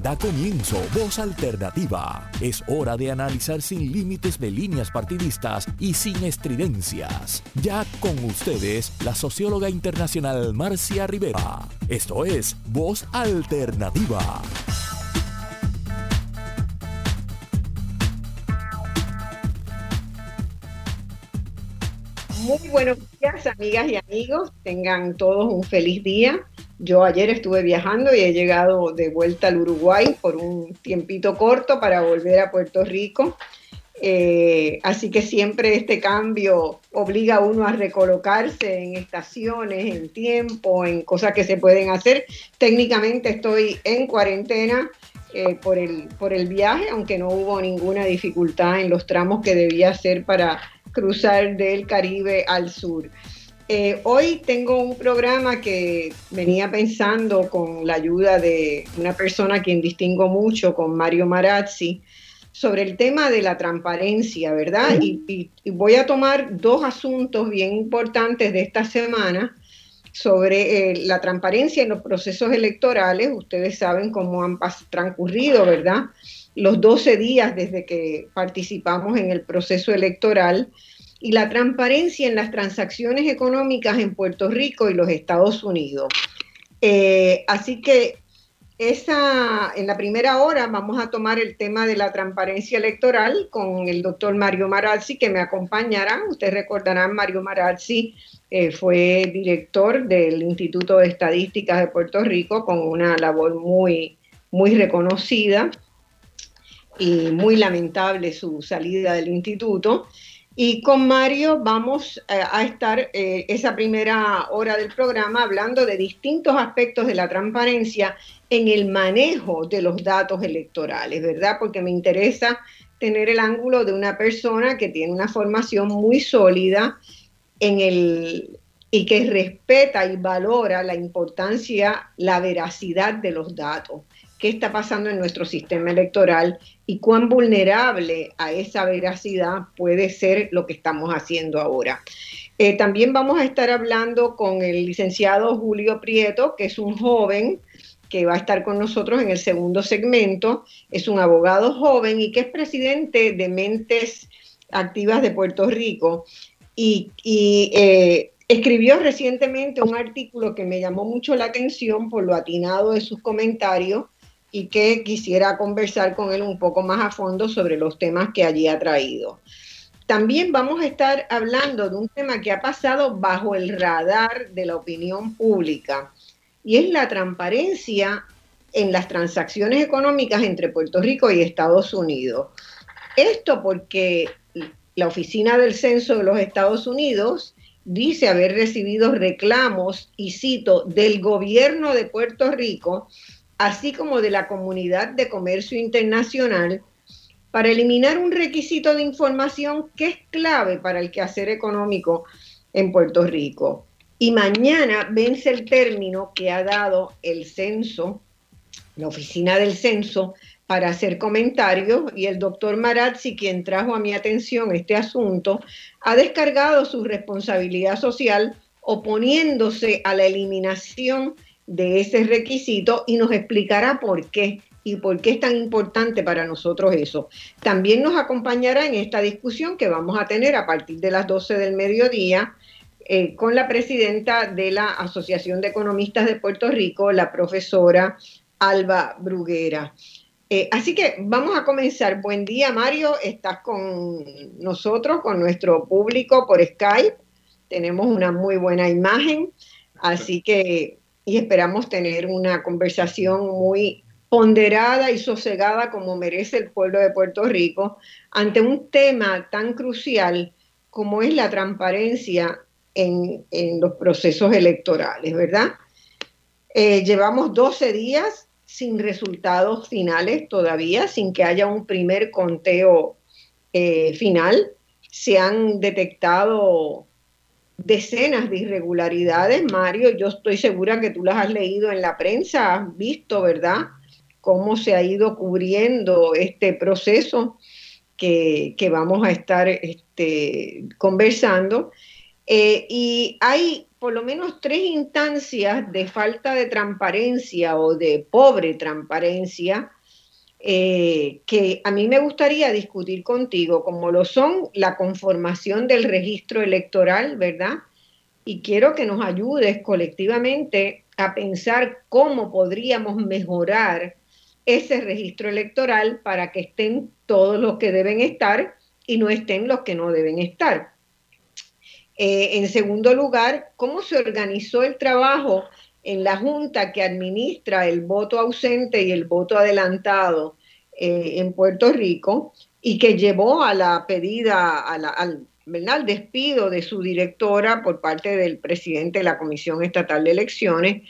Da comienzo Voz Alternativa. Es hora de analizar sin límites de líneas partidistas y sin estridencias. Ya con ustedes, la socióloga internacional Marcia Rivera. Esto es Voz Alternativa. Muy buenos días, amigas y amigos. Tengan todos un feliz día. Yo ayer estuve viajando y he llegado de vuelta al Uruguay por un tiempito corto para volver a Puerto Rico. Eh, así que siempre este cambio obliga a uno a recolocarse en estaciones, en tiempo, en cosas que se pueden hacer. Técnicamente estoy en cuarentena eh, por, el, por el viaje, aunque no hubo ninguna dificultad en los tramos que debía hacer para cruzar del Caribe al sur. Eh, hoy tengo un programa que venía pensando con la ayuda de una persona a quien distingo mucho, con Mario Marazzi, sobre el tema de la transparencia, ¿verdad? Y, voy a tomar dos asuntos bien importantes de esta semana sobre eh, la transparencia en los procesos electorales. Ustedes saben cómo han transcurrido, ¿verdad? Los 12 días desde que participamos en el proceso electoral y la transparencia en las transacciones económicas en Puerto Rico y los Estados Unidos. Eh, así que esa, en la primera hora vamos a tomar el tema de la transparencia electoral con el doctor Mario Marazzi que me acompañará. Ustedes recordarán, Mario Marazzi eh, fue director del Instituto de Estadísticas de Puerto Rico con una labor muy, muy reconocida y muy lamentable su salida del instituto. Y con Mario vamos eh, a estar eh, esa primera hora del programa hablando de distintos aspectos de la transparencia en el manejo de los datos electorales, ¿verdad? Porque me interesa tener el ángulo de una persona que tiene una formación muy sólida en el y que respeta y valora la importancia, la veracidad de los datos qué está pasando en nuestro sistema electoral y cuán vulnerable a esa veracidad puede ser lo que estamos haciendo ahora. Eh, también vamos a estar hablando con el licenciado Julio Prieto, que es un joven que va a estar con nosotros en el segundo segmento. Es un abogado joven y que es presidente de Mentes Activas de Puerto Rico. Y, eh, escribió recientemente un artículo que me llamó mucho la atención por lo atinado de sus comentarios y que quisiera conversar con él un poco más a fondo sobre los temas que allí ha traído. También vamos a estar hablando de un tema que ha pasado bajo el radar de la opinión pública y es la transparencia en las transacciones económicas entre Puerto Rico y Estados Unidos. Esto porque la Oficina del Censo de los Estados Unidos dice haber recibido reclamos, y cito, del gobierno de Puerto Rico así como de la Comunidad de Comercio Internacional, para eliminar un requisito de información que es clave para el quehacer económico en Puerto Rico. Y mañana vence el término que ha dado el censo, la oficina del censo, para hacer comentarios y el doctor Marazzi, quien trajo a mi atención este asunto, ha descargado su responsabilidad social oponiéndose a la eliminación de ese requisito y nos explicará por qué y por qué es tan importante para nosotros eso. También nos acompañará en esta discusión que vamos a tener a partir de las 12 del mediodía eh, con la presidenta de la Asociación de Economistas de Puerto Rico, la profesora Alba Bruguera. Eh, así que vamos a comenzar. Buen día, Mario. Estás con nosotros, con nuestro público por Skype. Tenemos una muy buena imagen. Así que y esperamos tener una conversación muy ponderada y sosegada como merece el pueblo de Puerto Rico ante un tema tan crucial como es la transparencia en, los procesos electorales, ¿verdad? Eh, llevamos 12 días sin resultados finales todavía, sin que haya un primer conteo eh, final. Se han detectado decenas de irregularidades, Mario. Yo estoy segura que tú las has leído en la prensa, has visto, ¿verdad? Cómo se ha ido cubriendo este proceso que, vamos a estar este, conversando. Eh, y hay por lo menos tres instancias de falta de transparencia o de pobre transparencia eh, que a mí me gustaría discutir contigo, como lo son la conformación del registro electoral, ¿verdad? Y quiero que nos ayudes colectivamente a pensar cómo podríamos mejorar ese registro electoral para que estén todos los que deben estar y no estén los que no deben estar. Eh, en segundo lugar, cómo se organizó el trabajo en la Junta que administra el voto ausente y el voto adelantado eh, en Puerto Rico y que llevó a la pedida, al, despido de su directora por parte del presidente de la Comisión Estatal de Elecciones,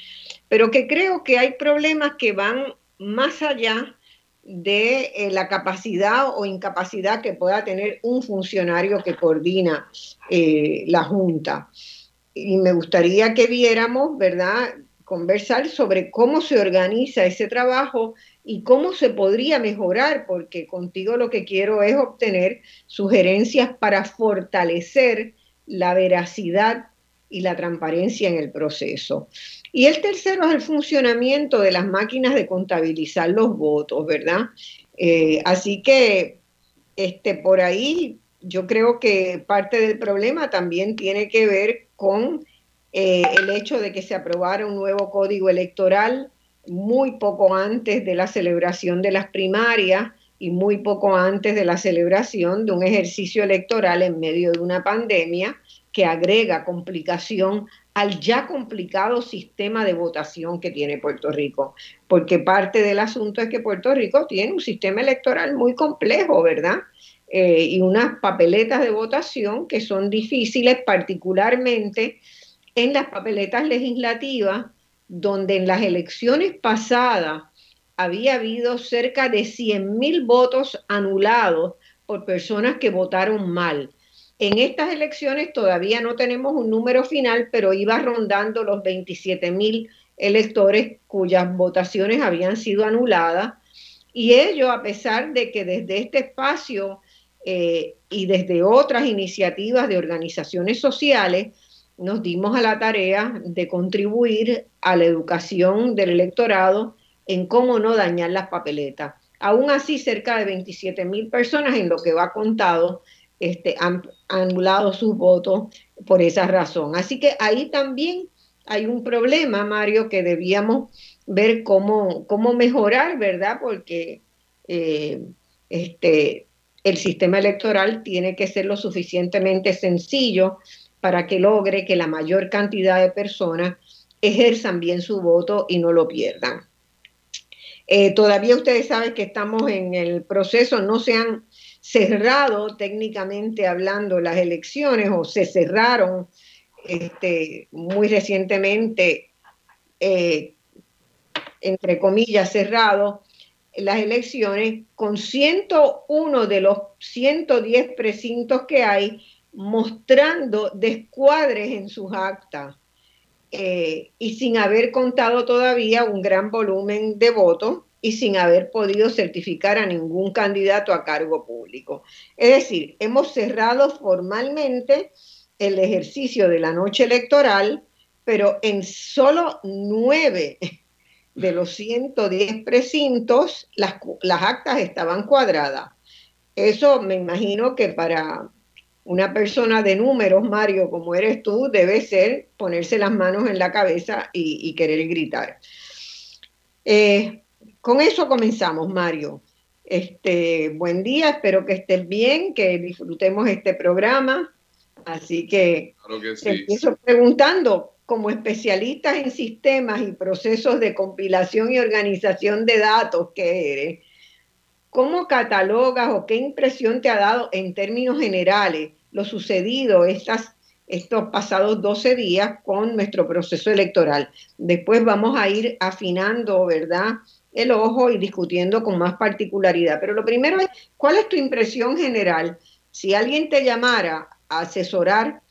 pero que creo que hay problemas que van más allá de eh, la capacidad o incapacidad que pueda tener un funcionario que coordina eh, la Junta. Y me gustaría que viéramos, ¿verdad?, conversar sobre cómo se organiza ese trabajo y cómo se podría mejorar, porque contigo lo que quiero es obtener sugerencias para fortalecer la veracidad y la transparencia en el proceso. Y el tercero es el funcionamiento de las máquinas de contabilizar los votos, ¿verdad? Eh, así que este, por ahí yo creo que parte del problema también tiene que ver con eh, el hecho de que se aprobara un nuevo código electoral muy poco antes de la celebración de las primarias y muy poco antes de la celebración de un ejercicio electoral en medio de una pandemia que agrega complicación al ya complicado sistema de votación que tiene Puerto Rico, porque parte del asunto es que Puerto Rico tiene un sistema electoral muy complejo, ¿verdad? Eh, y unas papeletas de votación que son difíciles, particularmente en las papeletas legislativas, donde en las elecciones pasadas había habido cerca de 100.000 votos anulados por personas que votaron mal. En estas elecciones todavía no tenemos un número final, pero iba rondando los 27 mil electores cuyas votaciones habían sido anuladas. Y ello a pesar de que desde este espacio eh, y desde otras iniciativas de organizaciones sociales nos dimos a la tarea de contribuir a la educación del electorado en cómo no dañar las papeletas. Aún así, cerca de 27 mil personas en lo que va contado este, han anulado sus votos por esa razón. Así que ahí también hay un problema, Mario, que debíamos ver cómo, cómo mejorar, ¿verdad? Porque eh, este, el sistema electoral tiene que ser lo suficientemente sencillo para que logre que la mayor cantidad de personas ejerzan bien su voto y no lo pierdan. Eh, todavía ustedes saben que estamos en el proceso, no se han cerrado técnicamente hablando las elecciones o se cerraron este, muy recientemente, eh, entre comillas, cerrado las elecciones con 101 de los 110 precintos que hay mostrando descuadres en sus actas eh, y sin haber contado todavía un gran volumen de votos y sin haber podido certificar a ningún candidato a cargo público. Es decir, hemos cerrado formalmente el ejercicio de la noche electoral, pero en solo nueve de los 110 precintos las, las actas estaban cuadradas. Eso me imagino que para una persona de números, Mario, como eres tú, debe ser ponerse las manos en la cabeza y, querer gritar. Eh, con eso comenzamos, Mario. Este, buen día, espero que estés bien, que disfrutemos este programa. Así que, empiezo preguntando, como especialistas en sistemas y procesos de compilación y organización de datos que eres, ¿cómo catalogas o qué impresión te ha dado en términos generales lo sucedido estas, estos pasados 12 días con nuestro proceso electoral? Después vamos a ir afinando, ¿verdad? el ojo y discutiendo con más particularidad. Pero lo primero es, ¿cuál es tu impresión general? Si alguien te llamara a asesorar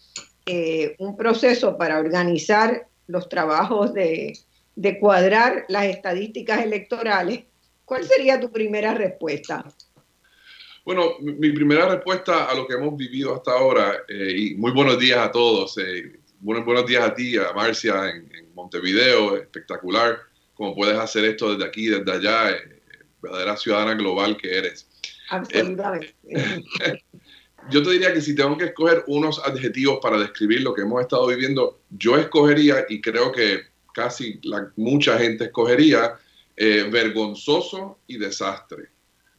eh, un proceso para organizar los trabajos de, de cuadrar las estadísticas electorales, ¿cuál sería tu primera respuesta? Bueno, mi primera respuesta a lo que hemos vivido hasta ahora, eh, y muy buenos días a todos, eh, buenos, buenos días a ti, a Marcia en, Montevideo, espectacular, como puedes hacer esto desde aquí, desde allá, eh, verdadera ciudadana global que eres. Absolutamente. yo te diría que si tengo que escoger unos adjetivos para describir lo que hemos estado viviendo, yo escogería, y creo que casi mucha gente escogería, vergonzoso y desastre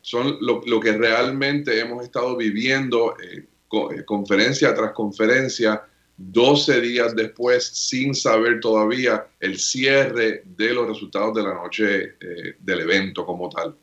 son lo, que realmente hemos estado viviendo eh, eh, conferencia tras conferencia, 12 días después, sin saber todavía el cierre de los resultados de la noche eh, del evento como tal.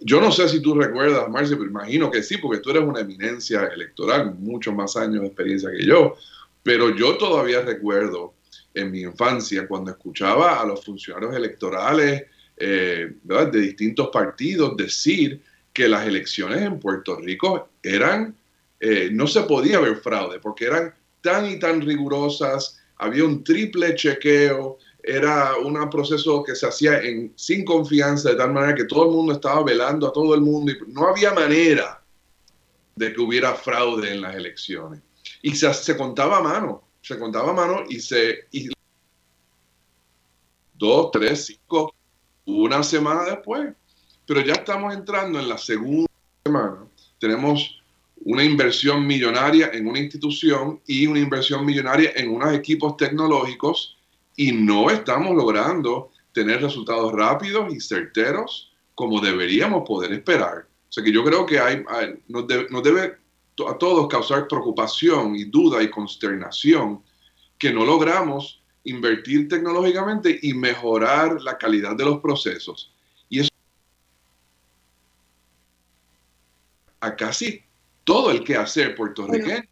Yo no sé si tú recuerdas, Marcia, pero imagino que sí, porque tú eres una eminencia electoral, muchos más años de experiencia que yo, pero yo todavía recuerdo en mi infancia cuando escuchaba a los funcionarios electorales de distintos partidos decir que las elecciones en Puerto Rico eran, eh, no se podía ver fraude, porque eran tan y tan rigurosas, había un triple chequeo, era un proceso que se hacía en, sin confianza, de tal manera que todo el mundo estaba velando a todo el mundo y no había manera de que hubiera fraude en las elecciones. Y se, contaba a mano, se contaba a mano y se... Y dos, tres, cinco, una semana después, pero ya estamos entrando en la segunda semana. Tenemos una inversión millonaria en una institución y una inversión millonaria en unos equipos tecnológicos y no estamos logrando tener resultados rápidos y certeros como deberíamos poder esperar. O sea que yo creo que hay, nos, debe a todos causar preocupación y duda y consternación que no logramos invertir tecnológicamente y mejorar la calidad de los procesos. a casi todo el que hacer puertorriqueño.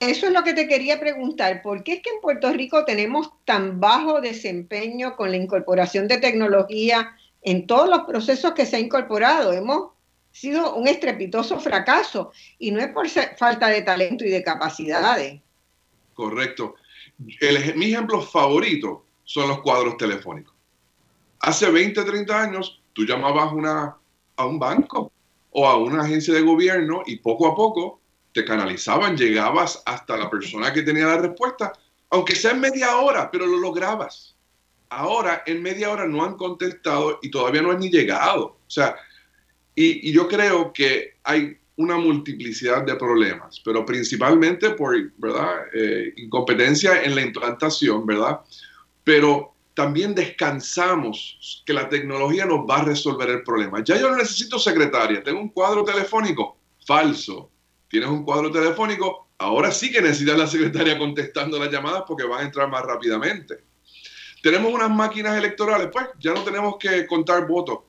Eso es lo que te quería preguntar. ¿Por qué es que en Puerto Rico tenemos tan bajo desempeño con la incorporación de tecnología en todos los procesos que se ha incorporado? Hemos sido un estrepitoso fracaso y no es por falta de talento y de capacidades. Correcto. Mi ejemplo favorito son los cuadros telefónicos. Hace 20, 30 años, tú llamabas a un banco o a una agencia de gobierno y poco a poco te canalizaban, llegabas hasta la persona que tenía la respuesta, aunque sea en media hora, pero lo lograbas. Ahora en media hora no han contestado y todavía no han ni llegado. O sea, y, yo creo que hay una multiplicidad de problemas, pero principalmente por, ¿verdad? Eh, incompetencia en la implantación, ¿verdad? Pero también descansamos que la tecnología nos va a resolver el problema. Ya yo no necesito secretaria, tengo un cuadro telefónico. Falso. Tienes un cuadro telefónico, ahora sí que necesitas la secretaria contestando las llamadas porque van a entrar más rápidamente. Tenemos unas máquinas electorales, pues ya no tenemos que contar votos.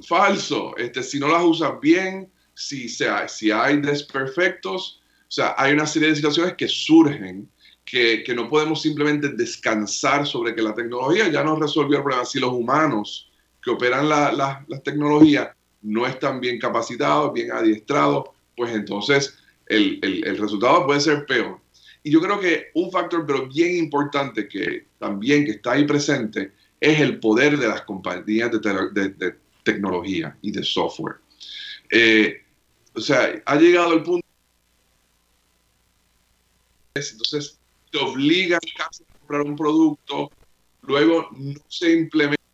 Falso. Este, si no las usas bien, si, sea, si hay desperfectos, o sea, hay una serie de situaciones que surgen que, no podemos simplemente descansar sobre que la tecnología ya nos resolvió el problema. Si los humanos que operan la, tecnología no están bien capacitados, bien adiestrados, pues entonces el, resultado puede ser peor. Y yo creo que un factor, pero bien importante, que también que está ahí presente, es el poder de las compañías de, tecnología y de software. Eh, o sea, ha llegado el punto. Entonces, te obligan a comprar un producto, luego no se implementa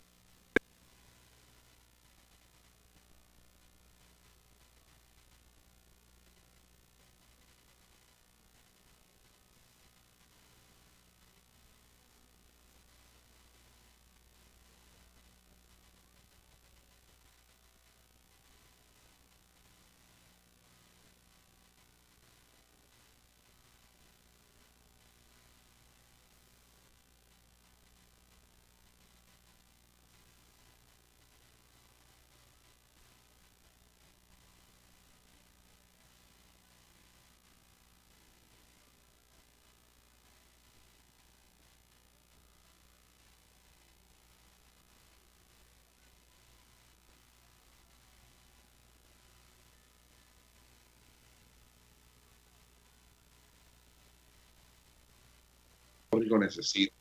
necesita.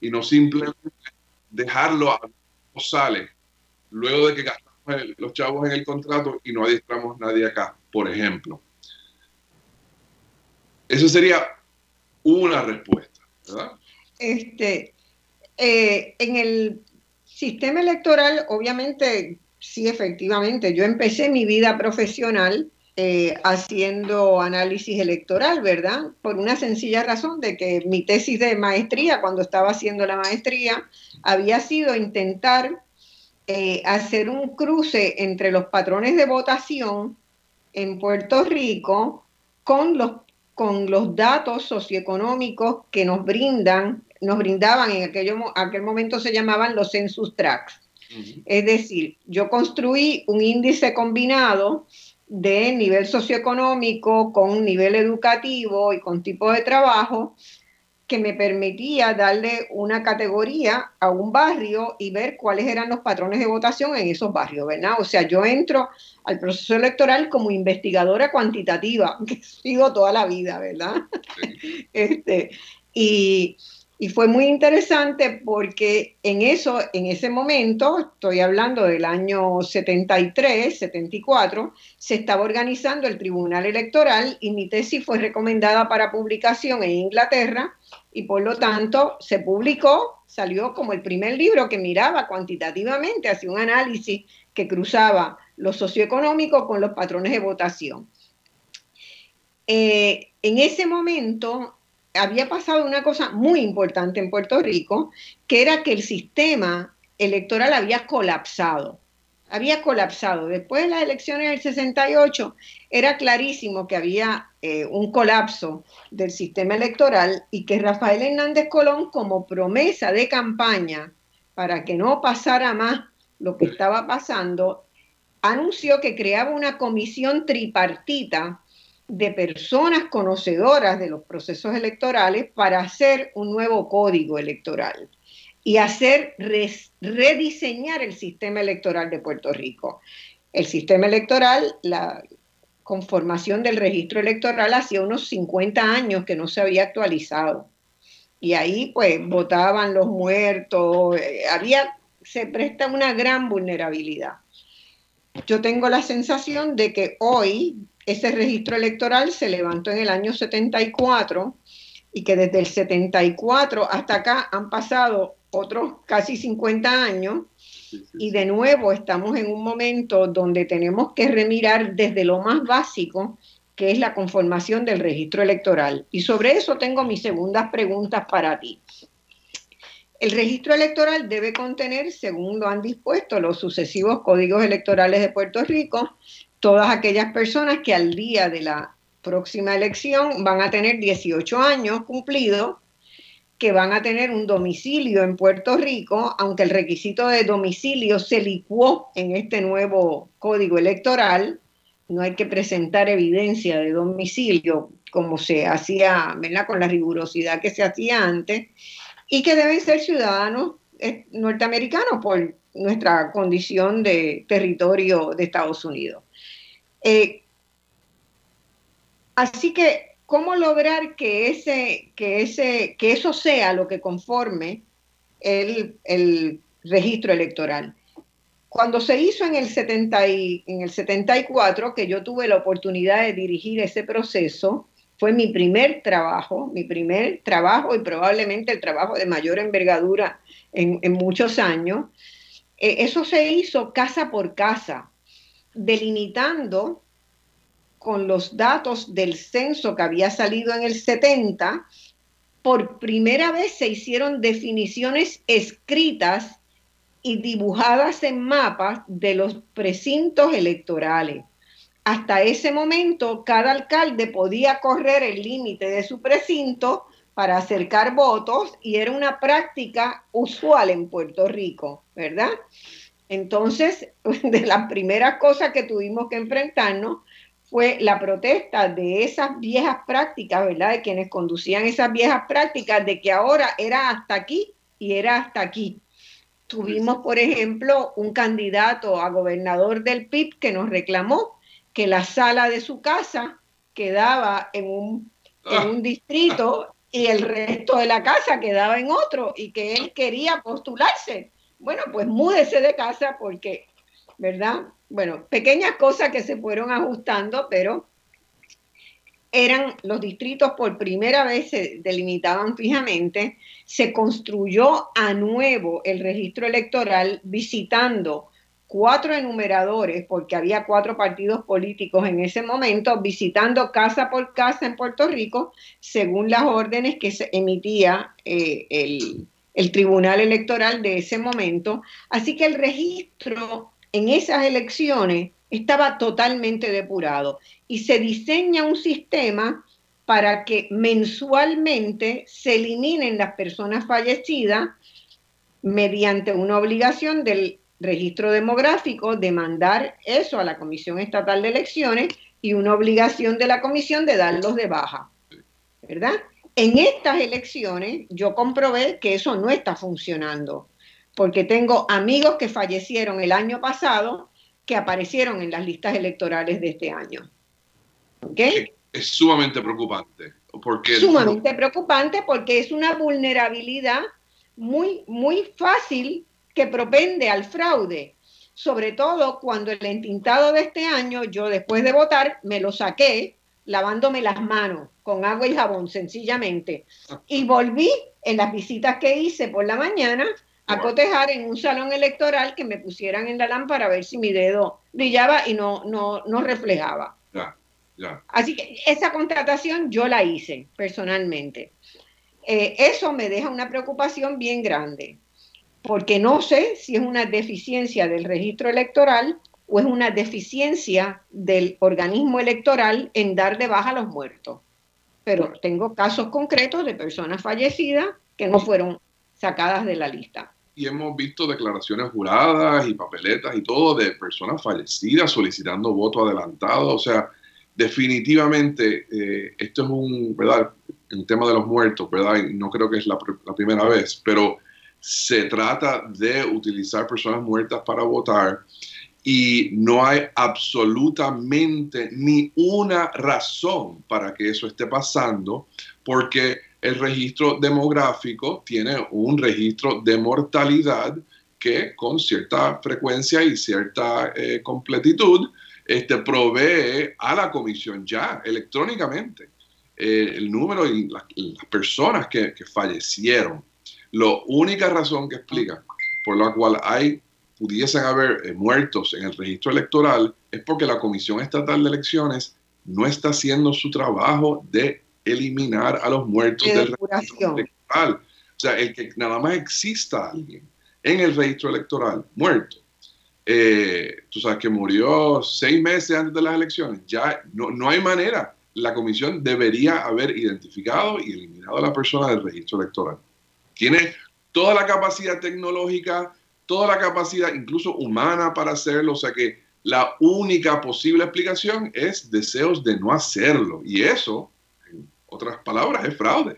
Y no simplemente dejarlo a sale luego de que gastamos los chavos en el contrato y no adiestramos nadie acá. por ejemplo. Eso sería una respuesta, ¿verdad? Este, eh, en el sistema electoral, obviamente, sí, efectivamente, yo empecé mi vida profesional eh, haciendo análisis electoral, ¿verdad? Por una sencilla razón de que mi tesis de maestría, cuando estaba haciendo la maestría, había sido intentar eh, hacer un cruce entre los patrones de votación en Puerto Rico con los, con los datos socioeconómicos que nos brindan, nos brindaban en aquel momento se llamaban los census tracks. Es decir, yo construí un índice combinado de nivel socioeconómico con nivel educativo y con tipo de trabajo que me permitía darle una categoría a un barrio y ver cuáles eran los patrones de votación en esos barrios, ¿verdad? O sea, yo entro al proceso electoral como investigadora cuantitativa, que sigo toda la vida, ¿verdad? este, y, y fue muy interesante porque en eso, en ese momento, estoy hablando del año 73, 74, se estaba organizando el Tribunal Electoral y mi tesis fue recomendada para publicación en Inglaterra y por lo tanto se publicó, salió como el primer libro que miraba cuantitativamente, hacía un análisis que cruzaba lo socioeconómico con los patrones de votación. Eh, en ese momento había pasado una cosa muy importante en Puerto Rico, que era que el sistema electoral había colapsado. Había colapsado. Después de las elecciones del 68, era clarísimo que había eh, un colapso del sistema electoral y que Rafael Hernández Colón, como promesa de campaña para que no pasara más lo que estaba pasando, anunció que creaba una comisión tripartita de personas conocedoras de los procesos electorales para hacer un nuevo código electoral y hacer rediseñar el sistema electoral de Puerto Rico. El sistema electoral, la conformación del registro electoral hacía unos 50 años que no se había actualizado. Y ahí pues votaban los muertos, eh, había, se presta una gran vulnerabilidad. Yo tengo la sensación de que hoy, ese registro electoral se levantó en el año 74 y que desde el 74 hasta acá han pasado otros casi 50 años y de nuevo estamos en un momento donde tenemos que remirar desde lo más básico, que es la conformación del registro electoral. Y sobre eso tengo mis segundas preguntas para ti. El registro electoral debe contener, según lo han dispuesto los sucesivos códigos electorales de Puerto Rico, todas aquellas personas que al día de la próxima elección van a tener 18 años cumplidos, que van a tener un domicilio en Puerto Rico, aunque el requisito de domicilio se licuó en este nuevo código electoral, no hay que presentar evidencia de domicilio como se hacía, con la rigurosidad que se hacía antes, y que deben ser ciudadanos eh, norteamericanos por nuestra condición de territorio de Estados Unidos. Eh, así que, ¿cómo lograr que, ese, que, ese, que eso sea lo que conforme el, el registro electoral? Cuando se hizo en el, 70 y, en el 74, que yo tuve la oportunidad de dirigir ese proceso, fue mi primer trabajo, mi primer trabajo y probablemente el trabajo de mayor envergadura en, muchos años. Eh, eso se hizo casa por casa delimitando con los datos del censo que había salido en el 70, por primera vez se hicieron definiciones escritas y dibujadas en mapas de los precintos electorales. Hasta ese momento, cada alcalde podía correr el límite de su precinto para acercar votos y era una práctica usual en Puerto Rico, ¿verdad? Entonces, de las primeras cosas que tuvimos que enfrentarnos fue la protesta de esas viejas prácticas, ¿verdad? De quienes conducían esas viejas prácticas, de que ahora era hasta aquí y era hasta aquí. Tuvimos, por ejemplo, un candidato a gobernador del PIB que nos reclamó que la sala de su casa quedaba en un, en un distrito y el resto de la casa quedaba en otro y que él quería postularse. Bueno, pues múdese de casa porque ¿verdad? Bueno, pequeñas cosas que se fueron ajustando, pero eran los distritos por primera vez se delimitaban fijamente, se construyó a nuevo el registro electoral visitando cuatro enumeradores, porque había cuatro partidos políticos en ese momento, visitando casa por casa en Puerto Rico, según las órdenes que se emitía eh, el, el Tribunal Electoral de ese momento. Así que el registro en esas elecciones estaba totalmente depurado y se diseña un sistema para que mensualmente se eliminen las personas fallecidas mediante una obligación del registro demográfico de mandar eso a la Comisión Estatal de Elecciones y una obligación de la Comisión de darlos de baja. ¿Verdad? En estas elecciones yo comprobé que eso no está funcionando, porque tengo amigos que fallecieron el año pasado que aparecieron en las listas electorales de este año. ¿Okay? Es sumamente preocupante. Porque sumamente preocupante porque es una vulnerabilidad muy, muy fácil que propende al fraude. Sobre todo cuando el entintado de este año, yo después de votar, me lo saqué lavándome las manos con agua y jabón, sencillamente. Y volví en las visitas que hice por la mañana a cotejar en un salón electoral que me pusieran en la lámpara a ver si mi dedo brillaba y no, no, no reflejaba. Así que esa contratación yo la hice personalmente. Eh, eso me deja una preocupación bien grande, porque no sé si es una deficiencia del registro electoral o es una deficiencia del organismo electoral en dar de baja a los muertos. Pero tengo casos concretos de personas fallecidas que no fueron sacadas de la lista y hemos visto declaraciones juradas y papeletas y todo de personas fallecidas solicitando voto adelantado. O sea, definitivamente eh, esto es un, ¿verdad? El tema de los muertos, ¿verdad? Y no creo que es la, la primera vez, pero se trata de utilizar personas muertas para votar y no hay absolutamente ni una razón para que eso esté pasando, porque el registro demográfico tiene un registro de mortalidad que con cierta frecuencia y cierta eh, completitud este, provee a la comisión ya electrónicamente eh, el número y las personas que, fallecieron. La única razón que explica por la cual hay pudiesen haber eh, muertos en el registro electoral es porque la Comisión Estatal de Elecciones no está haciendo su trabajo de eliminar a los muertos del registro electoral. O sea, el que nada más exista alguien en el registro electoral muerto, eh, tú sabes que murió seis meses antes de las elecciones, ya no, no hay manera. La comisión debería haber identificado y eliminado a la persona del registro electoral. Tiene toda la capacidad tecnológica, toda la capacidad incluso humana para hacerlo, o sea que la única posible explicación es deseos de no hacerlo. Y eso otras palabras, es fraude.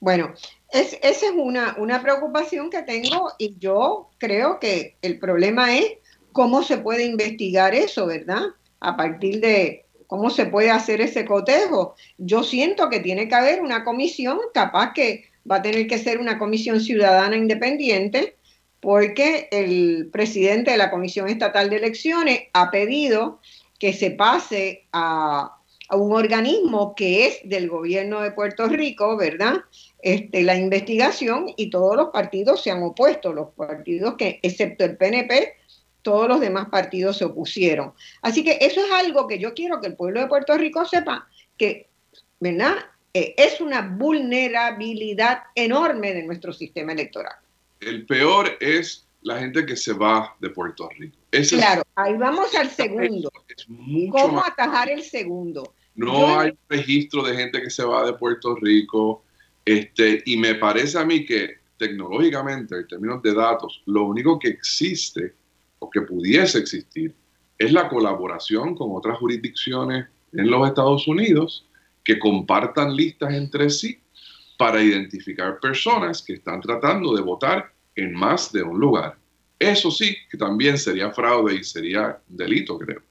Bueno, es, esa es una, una preocupación que tengo y yo creo que el problema es cómo se puede investigar eso, ¿verdad? A partir de cómo se puede hacer ese cotejo. Yo siento que tiene que haber una comisión, capaz que va a tener que ser una comisión ciudadana independiente, porque el presidente de la Comisión Estatal de Elecciones ha pedido que se pase a, a un organismo que es del gobierno de Puerto Rico, ¿verdad? Este, la investigación y todos los partidos se han opuesto, los partidos que, excepto el PNP, todos los demás partidos se opusieron. Así que eso es algo que yo quiero que el pueblo de Puerto Rico sepa, que, ¿verdad? Eh, es una vulnerabilidad enorme de nuestro sistema electoral. El peor es la gente que se va de Puerto Rico. claro, ahí vamos al segundo. ¿Cómo atajar el segundo? No hay registro de gente que se va de Puerto Rico. Este, y me parece a mí que tecnológicamente, en términos de datos, lo único que existe o que pudiese existir es la colaboración con otras jurisdicciones en los Estados Unidos que compartan listas entre sí para identificar personas que están tratando de votar en más de un lugar. Eso sí, que también sería fraude y sería delito, creo.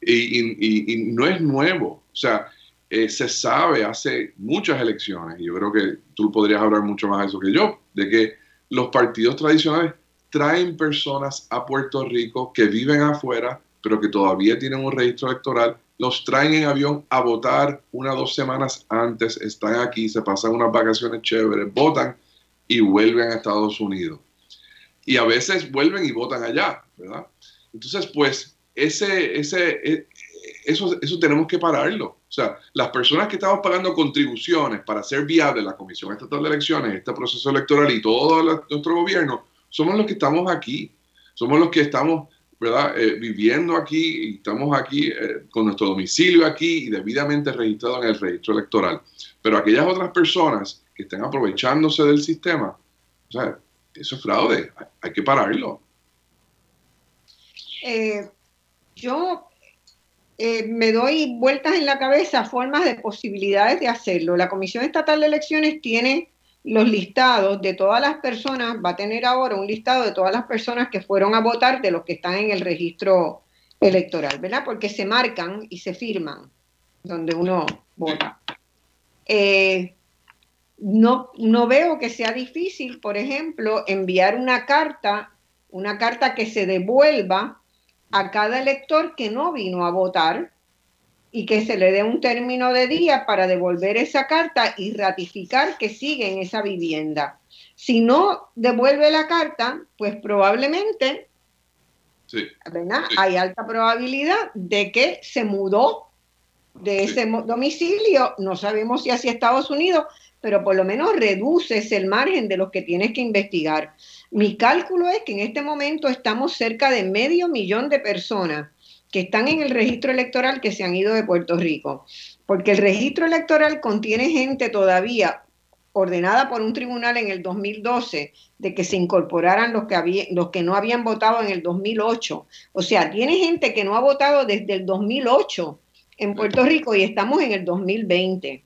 Y, no es nuevo. O sea, eh, se sabe hace muchas elecciones, y yo creo que tú podrías hablar mucho más de eso que yo, de que los partidos tradicionales traen personas a Puerto Rico que viven afuera, pero que todavía tienen un registro electoral, los traen en avión a votar una dos semanas antes, están aquí, se pasan unas vacaciones chéveres, votan y vuelven a Estados Unidos. Y a veces vuelven y votan allá, ¿verdad? Entonces, pues, ese, ese, e, eso, eso tenemos que pararlo. O sea, las personas que estamos pagando contribuciones para hacer viable la Comisión Estatal de Elecciones, este proceso electoral y todo nuestro gobierno, somos los que estamos aquí. Somos los que estamos, ¿verdad? Eh, viviendo aquí estamos aquí eh, con nuestro domicilio aquí y debidamente registrado en el registro electoral. Pero aquellas otras personas que estén aprovechándose del sistema, o sea, eso es fraude, hay, que pararlo. Eh, yo eh, me doy vueltas en la cabeza formas de posibilidades de hacerlo. La Comisión Estatal de Elecciones tiene los listados de todas las personas, va a tener ahora un listado de todas las personas que fueron a votar de los que están en el registro electoral, ¿verdad? Porque se marcan y se firman donde uno vota. Eh, no, no veo que sea difícil, por ejemplo, enviar una carta, una carta que se devuelva a cada elector que no vino a votar y que se le dé un término de día para devolver esa carta y ratificar que sigue en esa vivienda. Si no devuelve la carta, pues probablemente hay alta probabilidad de que se mudó de ese domicilio, no sabemos si hacia Estados Unidos, pero por lo menos reduces el margen de los que tienes que investigar. Mi cálculo es que en este momento estamos cerca de medio millón de personas que están en el registro electoral que se han ido de Puerto Rico, porque el registro electoral contiene gente todavía ordenada por un tribunal en el 2012 de que se incorporaran los que, los que no habían votado en el 2008. O sea, tiene gente que no ha votado desde el 2008 en Puerto Rico y estamos en el 2020.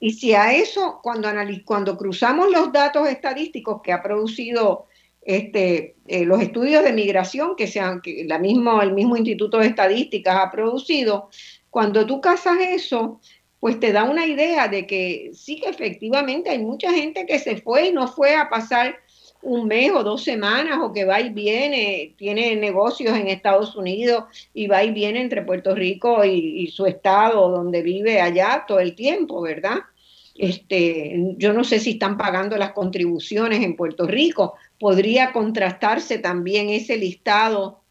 Y si a eso, cuando, cuando cruzamos los datos estadísticos que ha producido este, eh, los estudios de migración que, sean, que la mismo, el mismo Instituto de Estadísticas ha producido, cuando tú casas eso, pues te da una idea de que sí que efectivamente hay mucha gente que se fue y no fue a pasar un mes o dos semanas o que va y viene, tiene negocios en Estados Unidos y va y viene entre Puerto Rico y, su estado donde vive allá todo el tiempo, ¿verdad? Este, yo no sé si están pagando las contribuciones en Puerto Rico. Podría contrastarse también ese listado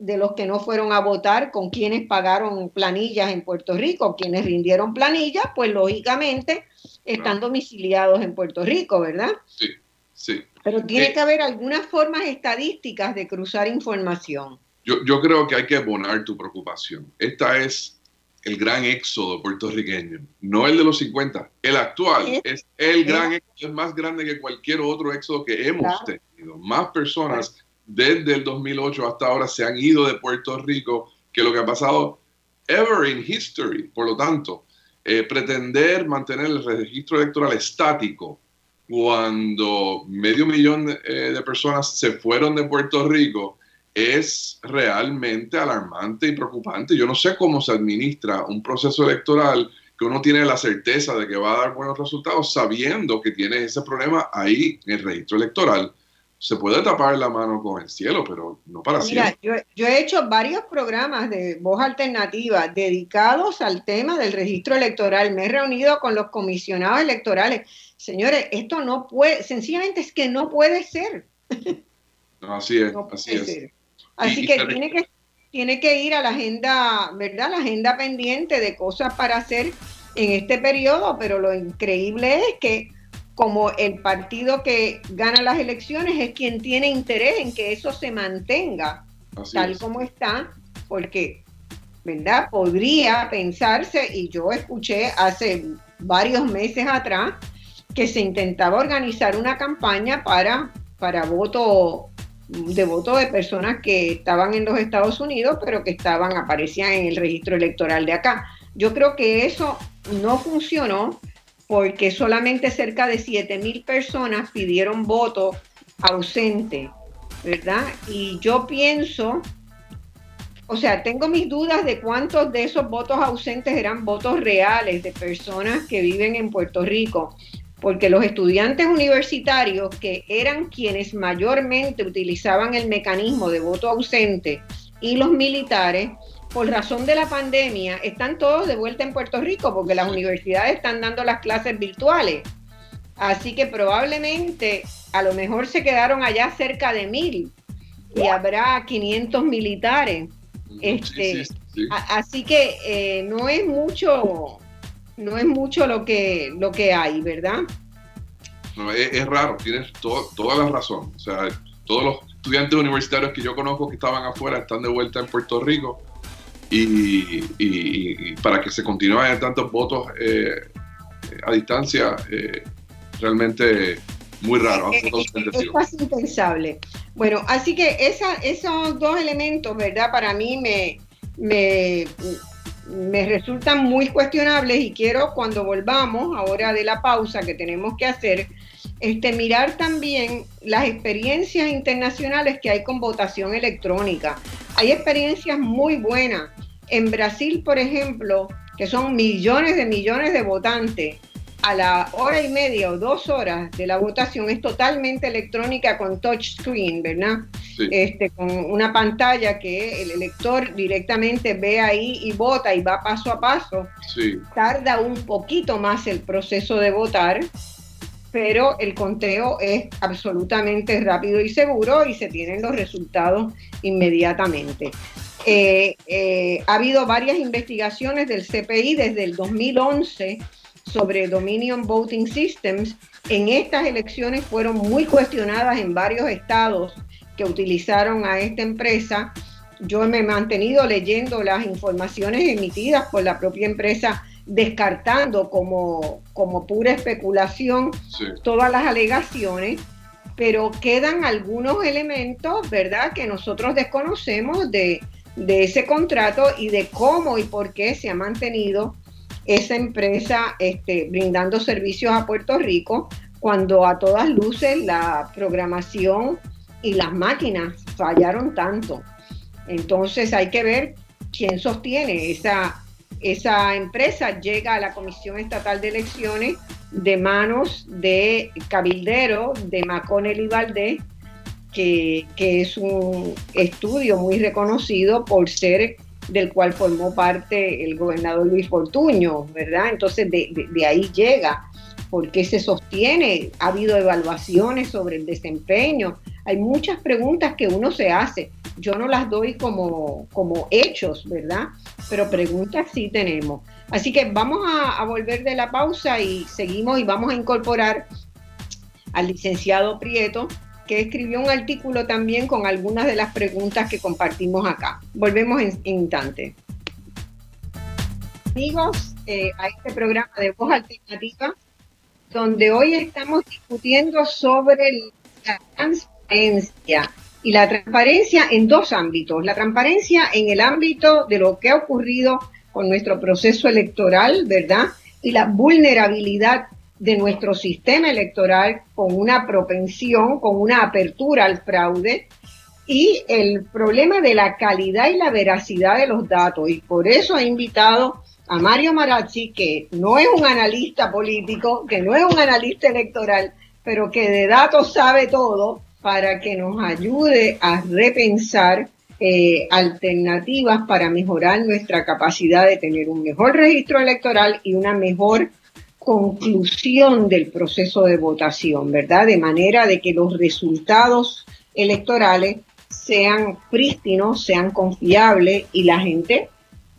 de los que no fueron a votar con quienes pagaron planillas en Puerto Rico. Quienes rindieron planillas, pues lógicamente están domiciliados en Puerto Rico, ¿verdad? Sí, sí. Pero tiene eh, que haber algunas formas estadísticas de cruzar información. Yo, yo creo que hay que abonar tu preocupación. Esta es el gran éxodo puertorriqueño, no el de los 50, el actual es, el gran éxodo, es más grande que cualquier otro éxodo que hemos tenido. Más personas desde el 2008 hasta ahora se han ido de Puerto Rico que lo que ha pasado ever in history. Por lo tanto, eh, pretender mantener el registro electoral estático cuando medio millón eh, de personas se fueron de Puerto Rico es realmente alarmante y preocupante. Yo no sé cómo se administra un proceso electoral que uno tiene la certeza de que va a dar buenos resultados sabiendo que tiene ese problema ahí en el registro electoral. Se puede tapar la mano con el cielo, pero no para siempre. Yo, yo he hecho varios programas de voz alternativa dedicados al tema del registro electoral. Me he reunido con los comisionados electorales Señores, esto no puede, sencillamente es que no puede ser. así es, así es. Así que, tiene que tiene que ir a la agenda, ¿verdad? La agenda pendiente de cosas para hacer en este periodo, pero lo increíble es que como el partido que gana las elecciones es quien tiene interés en que eso se mantenga tal como está, porque, ¿verdad? Podría pensarse, y yo escuché hace varios meses atrás, que se intentaba organizar una campaña para, para voto de voto de personas que estaban en los Estados Unidos, pero que estaban, aparecían en el registro electoral de acá. Yo creo que eso no funcionó porque solamente cerca de 7 mil personas pidieron voto ausente, ¿verdad? Y yo pienso, o sea, tengo mis dudas de cuántos de esos votos ausentes eran votos reales de personas que viven en Puerto Rico porque los estudiantes universitarios, que eran quienes mayormente utilizaban el mecanismo de voto ausente, y los militares, por razón de la pandemia, están todos de vuelta en Puerto Rico, porque las universidades están dando las clases virtuales. Así que probablemente a lo mejor se quedaron allá cerca de mil y habrá 500 militares. Este, así que eh, no es mucho, no es mucho lo que, lo que hay, ¿verdad? No, es, raro, tienes toda la razón. O sea, todos los estudiantes universitarios que yo conozco que estaban afuera están de vuelta en Puerto Rico y, para que se continúen tantos votos eh, a distancia, eh, realmente muy raro. Es, casi impensable. Bueno, así que esa, esos dos elementos, ¿verdad? Para mí me, me, me resultan muy cuestionables y quiero cuando volvamos, ahora de la pausa que tenemos que hacer, este, mirar también las experiencias internacionales que hay con votación electrónica. Hay experiencias muy buenas. En Brasil, por ejemplo, que son millones de millones de votantes, a la hora y media o dos horas de la votación es totalmente electrónica con touchscreen, ¿verdad? Este, con una pantalla que el elector directamente ve ahí y vota y va paso a paso. Tarda un poquito más el proceso de votar, pero el conteo es absolutamente rápido y seguro y se tienen los resultados inmediatamente. Eh, eh, ha habido varias investigaciones del CPI desde el 2011 sobre Dominion Voting Systems. En estas elecciones fueron muy cuestionadas en varios estados que utilizaron a esta empresa. Yo me he mantenido leyendo las informaciones emitidas por la propia empresa descartando como, como pura especulación todas las alegaciones, pero quedan algunos elementos, ¿verdad?, que nosotros desconocemos de, ese contrato y de cómo y por qué se ha mantenido esa empresa este, brindando servicios a Puerto Rico cuando a todas luces la programación y las máquinas fallaron tanto. Entonces hay que ver quién sostiene esa, esa empresa llega a la Comisión Estatal de Elecciones de manos de Cabildero, de McConnell y Valdés, que, es un estudio muy reconocido por ser del cual formó parte el gobernador Luis Fortuño, ¿verdad? Entonces de, de ahí llega, porque se sostiene, ha habido evaluaciones sobre el desempeño, hay muchas preguntas que uno se hace. Yo no las doy como, como hechos, ¿verdad? Pero preguntas sí tenemos. Así que vamos a, volver de la pausa y seguimos y vamos a incorporar al licenciado Prieto, que escribió un artículo también con algunas de las preguntas que compartimos acá. Volvemos en, instante. Amigos, eh, a este programa de Voz Alternativa, donde hoy estamos discutiendo sobre la transparencia y la transparencia en dos ámbitos. La transparencia en el ámbito de lo que ha ocurrido con nuestro proceso electoral, ¿verdad? Y la vulnerabilidad de nuestro sistema electoral con una propensión, con una apertura al fraude y el problema de la calidad y la veracidad de los datos. Y por eso he invitado a Mario Marazzi, que no es un analista político, que no es un analista electoral, pero que de datos sabe todo, para que nos ayude a repensar eh, alternativas para mejorar nuestra capacidad de tener un mejor registro electoral y una mejor conclusión del proceso de votación, ¿verdad? De manera de que los resultados electorales sean prístinos, sean confiables y la gente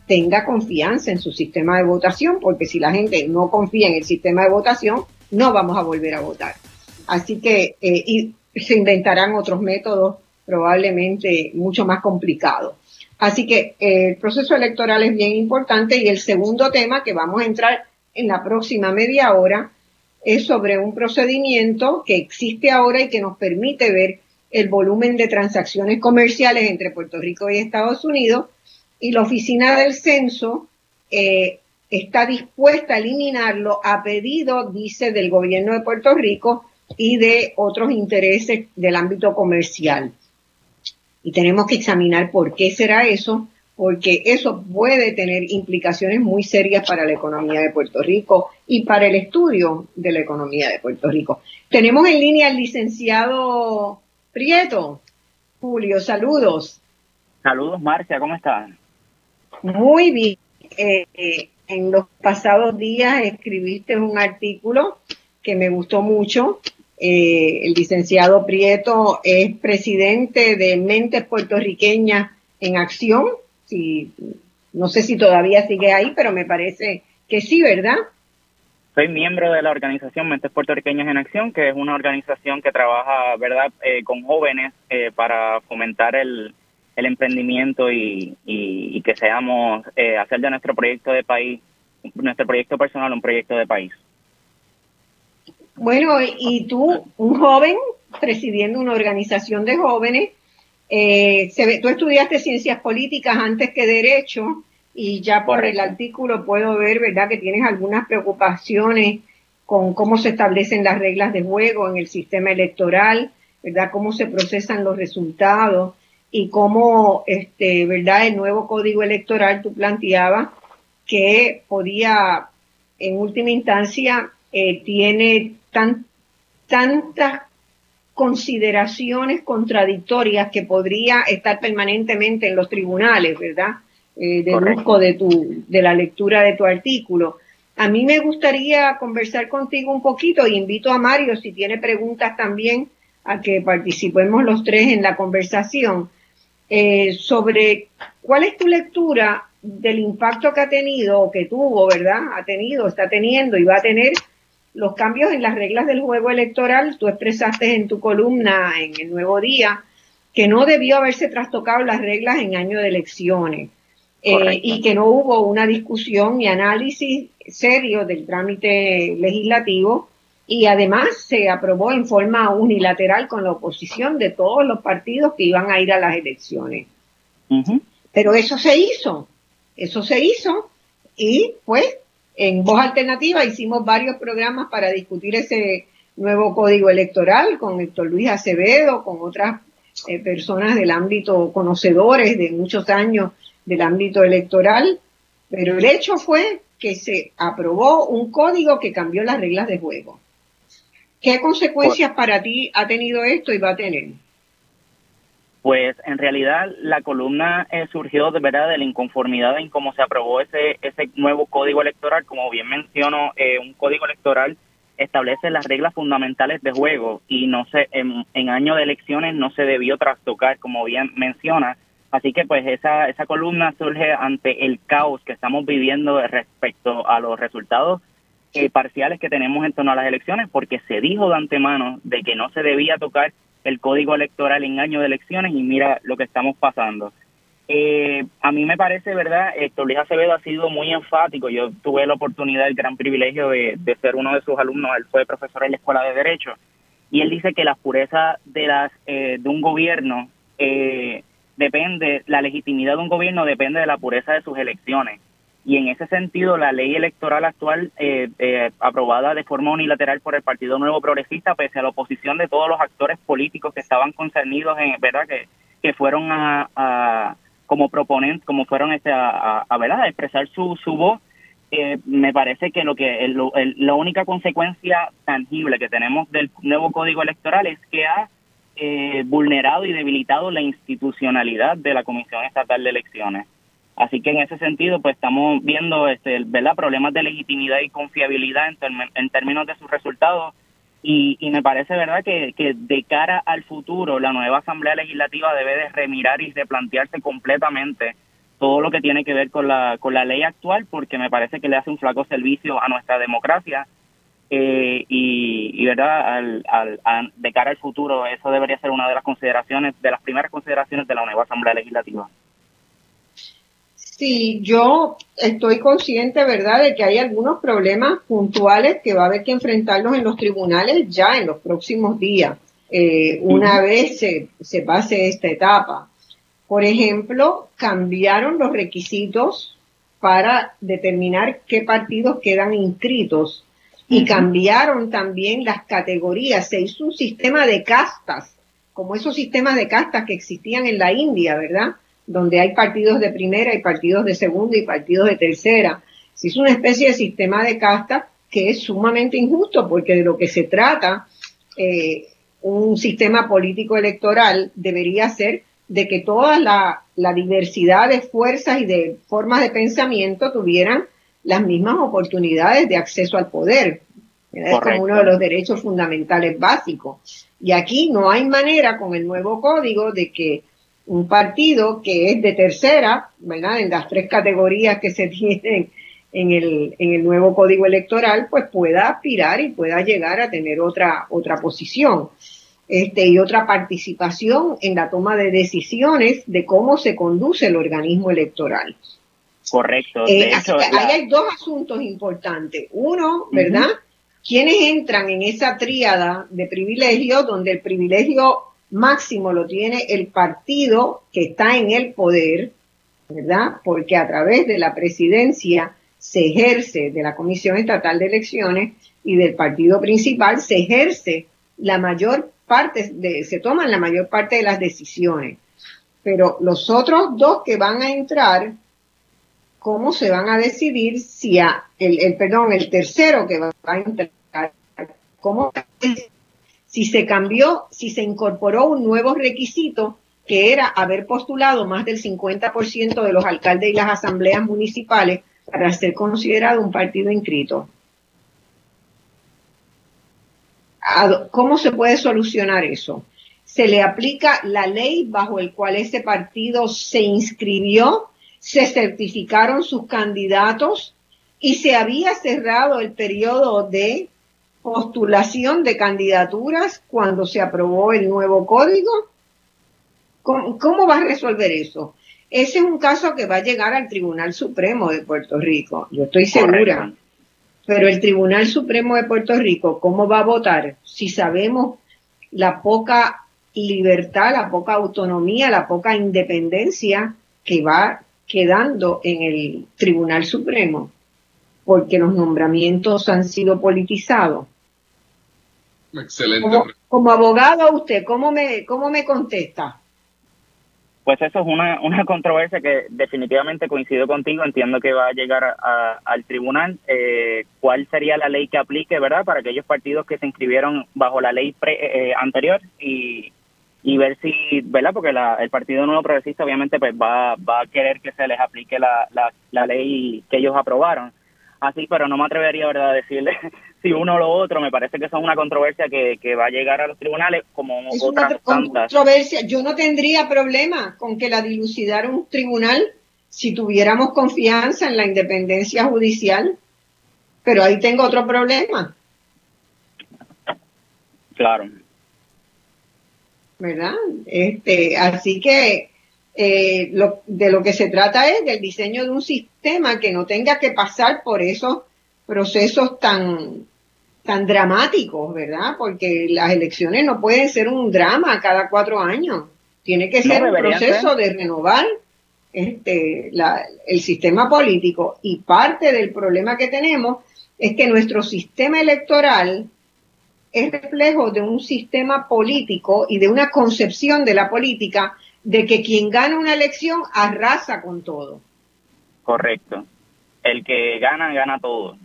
tenga confianza en su sistema de votación, porque si la gente no confía en el sistema de votación, no vamos a volver a votar. Así que, eh, se inventarán otros métodos probablemente mucho más complicados. Así que eh, el proceso electoral es bien importante y el segundo tema que vamos a entrar en la próxima media hora es sobre un procedimiento que existe ahora y que nos permite ver el volumen de transacciones comerciales entre Puerto Rico y Estados Unidos y la oficina del censo eh, está dispuesta a eliminarlo a pedido, dice, del gobierno de Puerto Rico y de otros intereses del ámbito comercial. Y tenemos que examinar por qué será eso, porque eso puede tener implicaciones muy serias para la economía de Puerto Rico y para el estudio de la economía de Puerto Rico. Tenemos en línea al licenciado Prieto. Julio, saludos. Saludos, Marcia, ¿cómo estás? Muy bien. Eh, eh, en los pasados días escribiste un artículo que me gustó mucho. Eh, el licenciado Prieto es presidente de Mentes Puertorriqueñas en Acción. Si, no sé si todavía sigue ahí, pero me parece que sí, ¿verdad? Soy miembro de la organización Mentes Puertorriqueñas en Acción, que es una organización que trabaja, ¿verdad?, eh, con jóvenes eh, para fomentar el, el emprendimiento y, y, que seamos, eh, hacer de nuestro proyecto de país, nuestro proyecto personal un proyecto de país. Bueno, y tú, un joven presidiendo una organización de jóvenes, se ve, tú estudiaste ciencias políticas antes que derecho y ya por el artículo puedo ver, ¿verdad?, que tienes algunas preocupaciones con cómo se establecen las reglas de juego en el sistema electoral, ¿verdad?, cómo se procesan los resultados y cómo, este, ¿verdad?, el nuevo código electoral tú planteabas que podía, en última instancia, eh, tiene tan, tantas consideraciones contradictorias que podría estar permanentemente en los tribunales, ¿verdad? eh, de, tu, de la lectura de tu artículo. A mí me gustaría conversar contigo un poquito y invito a Mario, si tiene preguntas también, a que participemos los tres en la conversación eh, sobre cuál es tu lectura del impacto que ha tenido o que tuvo, ¿verdad? Ha tenido, está teniendo y va a tener los cambios en las reglas del juego electoral. Tú expresaste en tu columna en el Nuevo Día que no debió haberse trastocado las reglas en año de elecciones. Eh, y que no hubo una discusión y análisis serio del trámite legislativo y además se aprobó en forma unilateral con la oposición de todos los partidos que iban a ir a las elecciones. Pero eso se hizo, eso se hizo y pues en Voz Alternativa hicimos varios programas para discutir ese nuevo código electoral con Héctor Luis Acevedo, con otras eh, personas del ámbito conocedores de muchos años del ámbito electoral, pero el hecho fue que se aprobó un código que cambió las reglas de juego. ¿Qué consecuencias para ti ha tenido esto y va a tener? Pues en realidad la columna eh, surgió de verdad de la inconformidad en cómo se aprobó ese ese nuevo código electoral. Como bien menciono, eh, un código electoral establece las reglas fundamentales de juego y no se en, en año de elecciones no se debió trastocar, como bien menciona, Así que pues esa, esa columna surge ante el caos que estamos viviendo respecto a los resultados eh, parciales que tenemos en torno a las elecciones, porque se dijo de antemano de que no se debía tocar el código electoral en año de elecciones y mira lo que estamos pasando. Eh, a mí me parece, ¿verdad? Héctor Luis Acevedo ha sido muy enfático. Yo tuve la oportunidad, el gran privilegio de, de ser uno de sus alumnos. Él fue profesor en la Escuela de Derecho. Y él dice que la pureza de, las, eh, de un gobierno eh, depende, la legitimidad de un gobierno depende de la pureza de sus elecciones. Y en ese sentido, la ley electoral actual, eh, eh, aprobada de forma unilateral por el Partido Nuevo Progresista, pese a la oposición de todos los actores políticos que estaban concernidos en, ¿verdad?, que, que fueron a, como proponentes, como fueron este, a, ¿verdad? a expresar su, su voz, eh, me parece que lo que la única consecuencia tangible que tenemos del nuevo código electoral es que ha eh, vulnerado y debilitado la institucionalidad de la Comisión Estatal de Elecciones. Así que en ese sentido, pues estamos viendo este, ¿verdad? problemas de legitimidad y confiabilidad en, términos de sus resultados. Y, me parece verdad que, de cara al futuro la nueva Asamblea Legislativa debe de remirar y replantearse completamente todo lo que tiene que ver con la, con la ley actual porque me parece que le hace un flaco servicio a nuestra democracia. Eh, y, verdad al, de cara al futuro eso debería ser una de las consideraciones de las primeras consideraciones de la nueva asamblea legislativa sí yo estoy consciente verdad de que hay algunos problemas puntuales que va a haber que enfrentarlos en los tribunales ya en los próximos días eh, una vez se, se pase esta etapa por ejemplo cambiaron los requisitos para determinar qué partidos quedan inscritos y cambiaron también las categorías. Se hizo un sistema de castas, como esos sistemas de castas que existían en la India, ¿verdad? Donde hay partidos de primera y partidos de segunda y partidos de tercera. Se hizo una especie de sistema de casta que es sumamente injusto porque de lo que se trata eh, un sistema político electoral debería ser de que toda la, diversidad de fuerzas y de formas de pensamiento tuvieran las mismas oportunidades de acceso al poder. Es como uno de los derechos fundamentales básicos. Y aquí no hay manera con el nuevo código de que un partido que es de tercera, ¿verdad? En las tres categorías que se tienen en el, en el nuevo código electoral, pues pueda aspirar y pueda llegar a tener otra, otra posición. Este, y otra participación en la toma de decisiones de cómo se conduce el organismo electoral. Correcto. Eh, ahí hay dos asuntos importantes. Uno, ¿verdad? ¿Quiénes entran en esa tríada de privilegios donde el privilegio máximo lo tiene el partido que está en el poder, ¿verdad? Porque a través de la presidencia se ejerce de la Comisión Estatal de Elecciones y del partido principal se ejerce la mayor parte, de, se toman la mayor parte de las decisiones. Pero los otros dos que van a entrar, ¿cómo se van a decidir si a, el, perdón, el tercero que va a entrar, cómo si se cambió, si se incorporó un nuevo requisito que era haber postulado más del 50% de los alcaldes y las asambleas municipales para ser considerado un partido inscrito. ¿Cómo se puede solucionar eso? Se le aplica la ley bajo el cual ese partido se inscribió, se certificaron sus candidatos y se había cerrado el periodo de postulación de candidaturas cuando se aprobó el nuevo código? ¿Cómo, va a resolver eso? Ese es un caso que va a llegar al Tribunal Supremo de Puerto Rico, yo estoy segura. Pero el Tribunal Supremo de Puerto Rico, ¿cómo va a votar? Si sabemos la poca libertad, la poca autonomía, la poca independencia que va quedando en el Tribunal Supremo, porque los nombramientos han sido politizados. Excelente. Como, abogado, usted, ¿cómo me, cómo me contesta? Pues eso es una, una controversia que definitivamente coincido contigo, entiendo que va a llegar al tribunal. Eh, ¿Cuál sería la ley que aplique, verdad, para aquellos partidos que se inscribieron bajo la ley eh, anterior y, y ver si, ¿verdad? Porque el Partido Nuevo Progresista obviamente pues va, va a querer que se les aplique la, la, la ley que ellos aprobaron así, pero no me atrevería ¿verdad? a decirle si uno o lo otro. Me parece que eso es una controversia que, que va a llegar a los tribunales como es otras una controversia. Yo no tendría problema con que la dilucidara un tribunal si tuviéramos confianza en la independencia judicial, pero ahí tengo otro problema. Claro. ¿Verdad? Este, así que eh, de lo que se trata es del diseño de un sistema que no tenga que pasar por esos procesos tan, tan dramáticos, ¿verdad? Porque las elecciones no pueden ser un drama cada cuatro años. Tiene que ser un proceso de renovar este, el sistema político. Y parte del problema que tenemos es que nuestro sistema electoral es reflejo de un sistema político y de una concepción de la política de que quien gana una elección arrasa con todo. Correcto. El que gana, gana todo.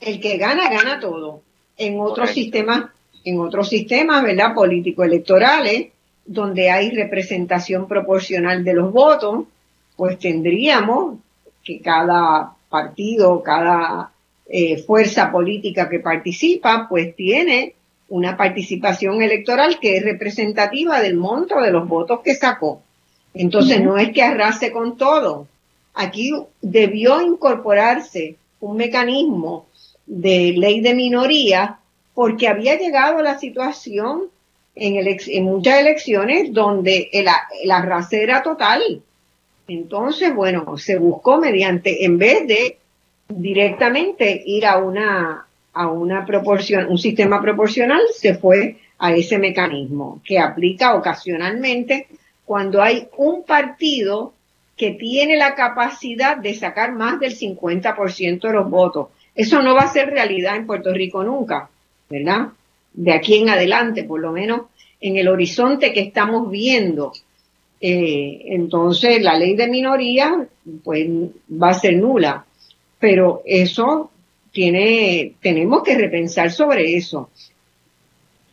El que gana, gana todo. En otros sistemas, en otros sistemas, ¿verdad? Político-electorales, donde hay representación proporcional de los votos, pues tendríamos que cada partido, cada eh, fuerza política que participa, pues tiene una participación electoral que es representativa del monto de los votos que sacó. Entonces no es que arrase con todo. Aquí debió incorporarse un mecanismo de ley de minoría porque había llegado la situación en, en muchas elecciones donde el, el arrase era total. Entonces, bueno, se buscó mediante, en vez de directamente ir a una a una proporción, un sistema proporcional, se fue a ese mecanismo que aplica ocasionalmente cuando hay un partido que tiene la capacidad de sacar más del 50% de los votos. Eso no va a ser realidad en Puerto Rico nunca, ¿verdad? De aquí en adelante, por lo menos en el horizonte que estamos viendo, eh, entonces la ley de minoría pues va a ser nula. Pero eso tiene, tenemos que repensar sobre eso.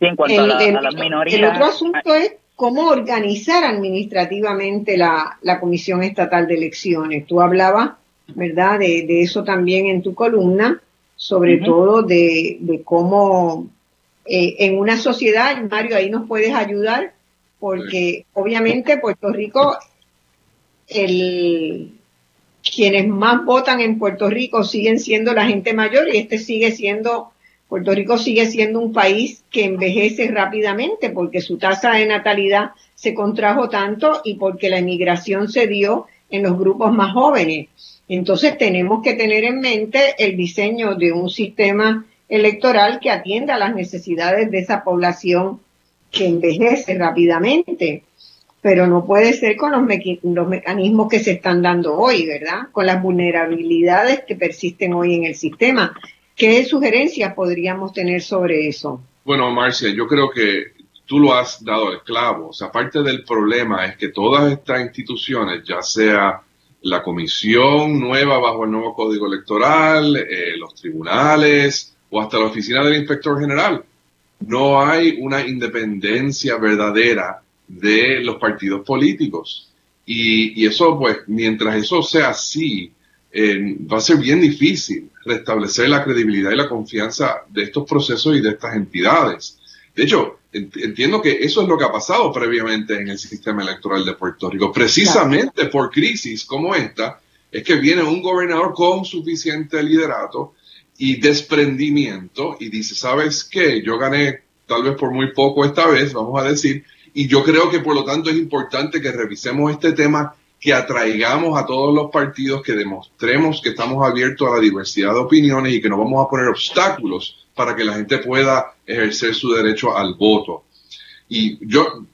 en cuanto a, las minorías. El otro asunto es cómo organizar administrativamente la, Comisión Estatal de Elecciones. Tú hablabas, ¿verdad?, de, eso también en tu columna, sobre todo de, cómo eh, en una sociedad, Mario, ahí nos puedes ayudar, porque obviamente Puerto Rico, el, quienes más votan en Puerto Rico siguen siendo la gente mayor y este sigue siendo, Puerto Rico sigue siendo un país que envejece rápidamente porque su tasa de natalidad se contrajo tanto y porque la emigración se dio en los grupos más jóvenes. Entonces tenemos que tener en mente el diseño de un sistema electoral que atienda a las necesidades de esa población que envejece rápidamente, pero no puede ser con los, los mecanismos que se están dando hoy, ¿verdad? Con las vulnerabilidades que persisten hoy en el sistema. ¿Qué sugerencias podríamos tener sobre eso? Bueno, Marcia, yo creo que tú lo has dado al clavo. O sea, parte del problema es que todas estas instituciones, ya sea la comisión nueva bajo el nuevo código electoral, eh, los tribunales o hasta la oficina del inspector general, no hay una independencia verdadera de los partidos políticos. Y, eso, pues, mientras eso sea así, eh, va a ser bien difícil restablecer la credibilidad y la confianza de estos procesos y de estas entidades. De hecho, entiendo que eso es lo que ha pasado previamente en el sistema electoral de Puerto Rico. Precisamente por crisis como esta, es que viene un gobernador con suficiente liderato y desprendimiento y dice, ¿sabes qué? Yo gané tal vez por muy poco esta vez, vamos a decir, y yo creo que por lo tanto es importante que revisemos este tema, que atraigamos a todos los partidos, que demostremos que estamos abiertos a la diversidad de opiniones y que no vamos a poner obstáculos para que la gente pueda ejercer su derecho al voto. Y yo,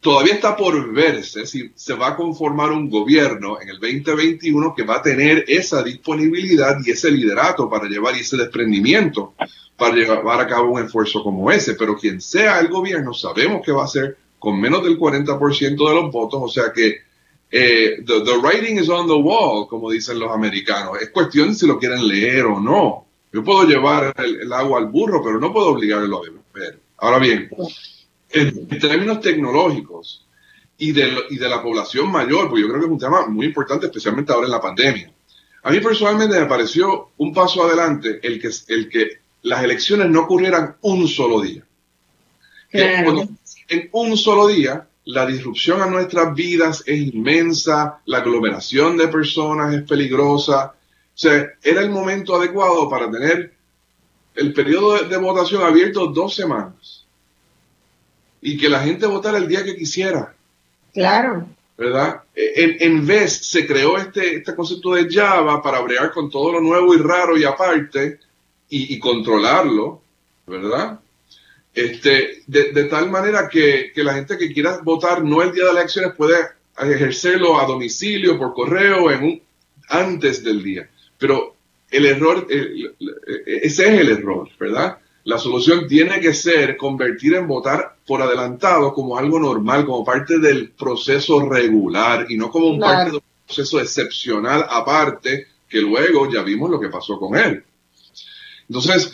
todavía está por verse si se va a conformar un gobierno en el 2021 que va a tener esa disponibilidad y ese liderato para llevar ese desprendimiento para llevar a cabo un esfuerzo como ese. Pero quien sea el gobierno, sabemos que va a ser con menos del 40% de los votos, o sea que eh, the, writing is on the wall, como dicen los americanos. Es cuestión si lo quieren leer o no. Yo puedo llevar el agua al burro, pero no puedo obligarlo a beber. Ahora bien, en, términos tecnológicos y de, y de la población mayor, porque yo creo que es un tema muy importante, especialmente ahora en la pandemia. A mí personalmente me pareció un paso adelante el que, el que las elecciones no ocurrieran un solo día. En un solo día la disrupción a nuestras vidas es inmensa, la aglomeración de personas es peligrosa. O sea, era el momento adecuado para tener el periodo de votación abierto dos semanas y que la gente votara el día que quisiera. Claro. ¿Verdad? En, en vez se creó este, este concepto de Java para bregar con todo lo nuevo y raro y aparte y, controlarlo, ¿verdad? Este, de, tal manera que, la gente que quiera votar no el día de las elecciones puede ejercerlo a domicilio, por correo, en un, antes del día. Pero el error, ese es el error, ¿verdad? La solución tiene que ser convertir en votar por adelantado como algo normal, como parte del proceso regular y no como un parte de un proceso excepcional aparte, que luego ya vimos lo que pasó con él. Entonces,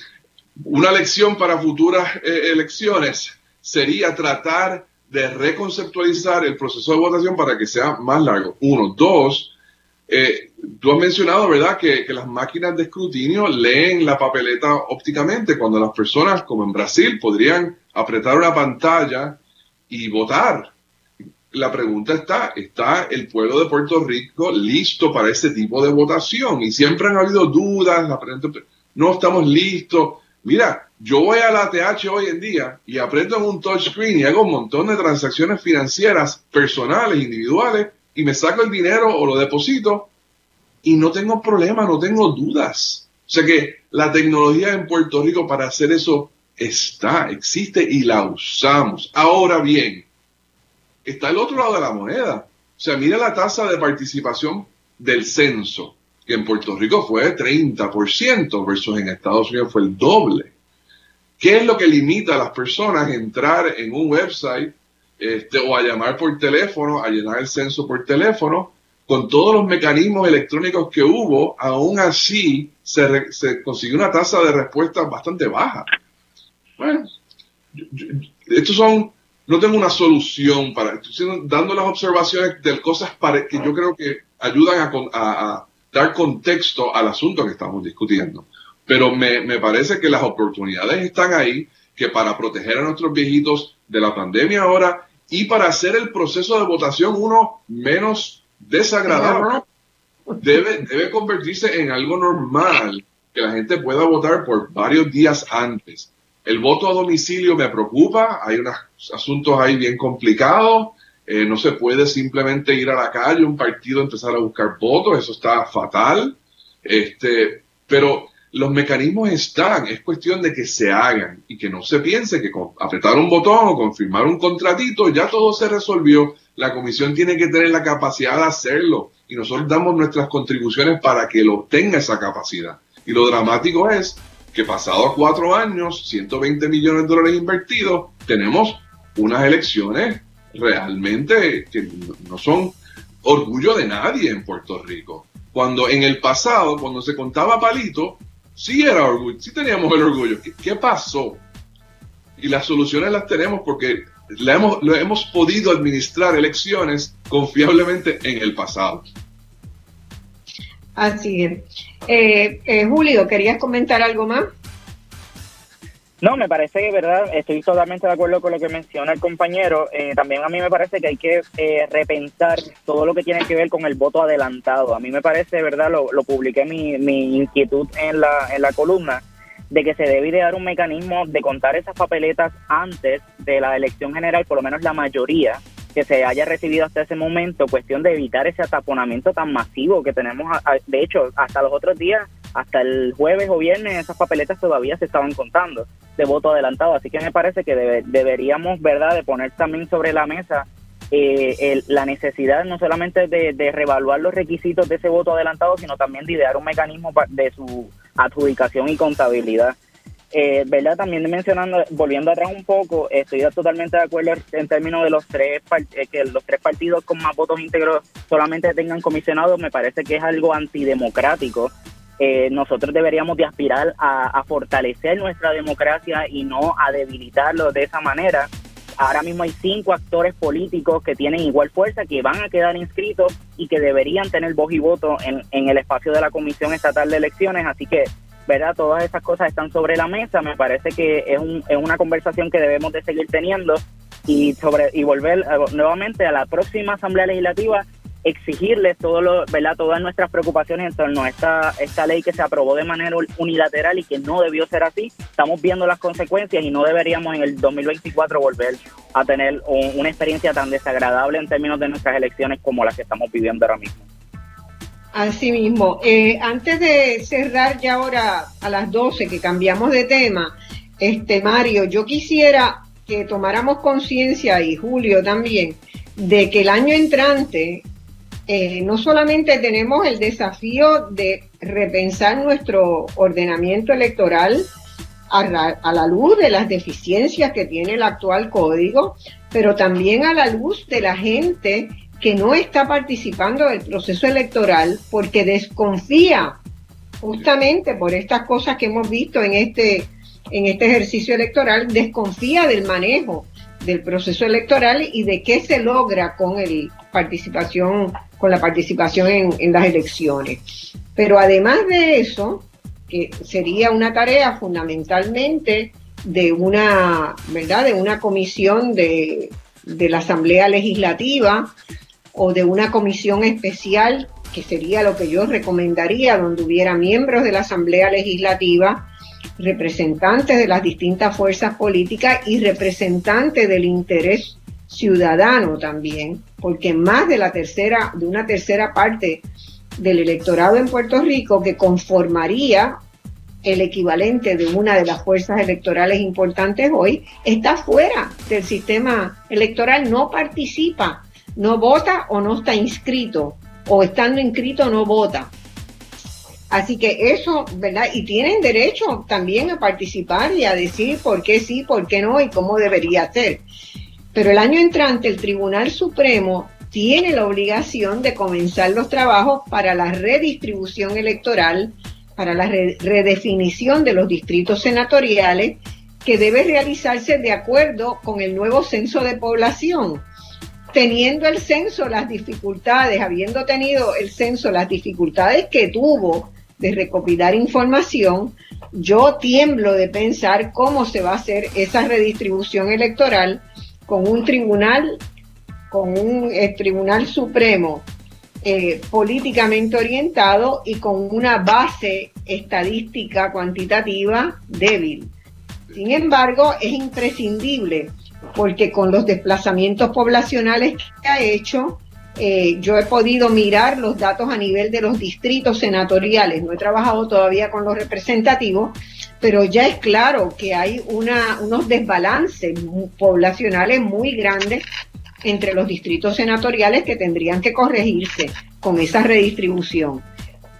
una lección para futuras eh, elecciones sería tratar de reconceptualizar el proceso de votación para que sea más largo. Uno. Dos, eh, tú has mencionado, ¿verdad?, que, las máquinas de escrutinio leen la papeleta ópticamente, cuando las personas, como en Brasil, podrían apretar una pantalla y votar. La pregunta está, ¿está el pueblo de Puerto Rico listo para ese tipo de votación? Y siempre han habido dudas, no estamos listos. Mira, yo voy a la TH hoy en día y aprieto en un touchscreen y hago un montón de transacciones financieras personales, individuales, y me saco el dinero o lo deposito y no tengo problema, no tengo dudas. O sea que la tecnología en Puerto Rico para hacer eso está, existe y la usamos. Ahora bien, está el otro lado de la moneda. O sea, mira la tasa de participación del censo, en Puerto Rico fue 30% versus en Estados Unidos fue el doble. ¿Qué es lo que limita a las personas a entrar en un website este, o a llamar por teléfono, a llenar el censo por teléfono, con todos los mecanismos electrónicos que hubo, aún así se, se consiguió una tasa de respuesta bastante baja. Bueno, estos son, no tengo una solución para estoy dando las observaciones de cosas que yo creo que ayudan a, dar contexto al asunto que estamos discutiendo. Pero me, me parece que las oportunidades están ahí, que para proteger a nuestros viejitos de la pandemia ahora y para hacer el proceso de votación uno menos desagradable, debe, debe convertirse en algo normal que la gente pueda votar por varios días antes. El voto a domicilio me preocupa, hay unos asuntos ahí bien complicados, eh, no se puede simplemente ir a la calle, un partido empezar a buscar votos, eso está fatal, este, pero los mecanismos están, es cuestión de que se hagan y que no se piense que con apretar un botón o confirmar un contratito ya todo se resolvió. La comisión tiene que tener la capacidad de hacerlo y nosotros damos nuestras contribuciones para que lo tenga esa capacidad. Y lo dramático es que pasado cuatro años, 120 millones de dólares invertidos, tenemos unas elecciones realmente que no son orgullo de nadie en Puerto Rico. Cuando en el pasado, cuando se contaba palito, sí era orgullo, sí teníamos el orgullo. ¿Qué, pasó? Y las soluciones las tenemos porque hemos, le hemos podido administrar elecciones confiablemente en el pasado. Así es. Eh, eh, Julio, ¿querías comentar algo más? No, me parece que, verdad, estoy totalmente de acuerdo con lo que menciona el compañero. Eh, también a mí me parece que hay que repensar todo lo que tiene que ver con el voto adelantado. A mí me parece, verdad, lo, lo publiqué mi, mi inquietud en la, en la columna, de que se debe idear un mecanismo de contar esas papeletas antes de la elección general, por lo menos la mayoría, que se haya recibido hasta ese momento, cuestión de evitar ese ataponamiento tan masivo que tenemos. De hecho, hasta los otros días, hasta el jueves o viernes, esas papeletas todavía se estaban contando de voto adelantado. Así que me parece que deberíamos, ¿verdad?, de poner también sobre la mesa eh, la necesidad no solamente de, de reevaluar los requisitos de ese voto adelantado, sino también de idear un mecanismo de su adjudicación y contabilidad. Eh, ¿Verdad? También mencionando, volviendo atrás un poco, estoy totalmente de acuerdo en términos de los tres eh, que los tres partidos con más votos íntegros solamente tengan comisionados, me parece que es algo antidemocrático. Eh, nosotros deberíamos de aspirar a, fortalecer nuestra democracia y no a debilitarlo de esa manera. Ahora mismo hay cinco actores políticos que tienen igual fuerza, que van a quedar inscritos y que deberían tener voz y voto en, en el espacio de la Comisión Estatal de Elecciones. Así que ¿verdad? Todas esas cosas están sobre la mesa. Me parece que es, un, es una conversación que debemos de seguir teniendo y sobre y volver eh, nuevamente a la próxima Asamblea Legislativa exigirles todo lo, ¿verdad? todas nuestras preocupaciones en torno a esta, esta ley que se aprobó de manera unilateral y que no debió ser así. Estamos viendo las consecuencias y no deberíamos en el 2024 volver a tener una experiencia tan desagradable en términos de nuestras elecciones como las que estamos viviendo ahora mismo. Así mismo. Eh, antes de cerrar ya ahora a las 12, que cambiamos de tema, este Mario, yo quisiera que tomáramos conciencia, y Julio también, de que el año entrante eh, no solamente tenemos el desafío de repensar nuestro ordenamiento electoral a la luz de las deficiencias que tiene el actual código, pero también a la luz de la gente que no está participando del proceso electoral porque desconfía justamente por estas cosas que hemos visto en este, en este ejercicio electoral, desconfía del manejo del proceso electoral y de qué se logra con el participación, con la participación en, las elecciones. Pero además de eso, que sería una tarea fundamentalmente de una, ¿verdad? de una comisión de, de la Asamblea Legislativa o de una comisión especial, que sería lo que yo recomendaría, donde hubiera miembros de la Asamblea Legislativa, representantes de las distintas fuerzas políticas y representantes del interés ciudadano también, porque más de la tercera, de una tercera parte del electorado en Puerto Rico que conformaría el equivalente de una de las fuerzas electorales importantes hoy, está fuera del sistema electoral, no participa no vota o no está inscrito, o estando inscrito no vota. Así que eso, ¿verdad? Y tienen derecho también a participar y a decir por qué sí, por qué no y cómo debería ser. Pero el año entrante el Tribunal Supremo tiene la obligación de comenzar los trabajos para la redistribución electoral, para la redefinición de los distritos senatoriales, que debe realizarse de acuerdo con el nuevo censo de población. Teniendo el censo las dificultades, habiendo tenido el censo las dificultades que tuvo de recopilar información, yo tiemblo de pensar cómo se va a hacer esa redistribución electoral con un tribunal, con un eh, tribunal supremo eh, políticamente orientado y con una base estadística cuantitativa débil. Sin embargo, es imprescindible porque con los desplazamientos poblacionales que ha hecho, eh, yo he podido mirar los datos a nivel de los distritos senatoriales. No he trabajado todavía con los representativos, pero ya es claro que hay unos desbalances poblacionales muy grandes entre los distritos senatoriales que tendrían que corregirse con esa redistribución.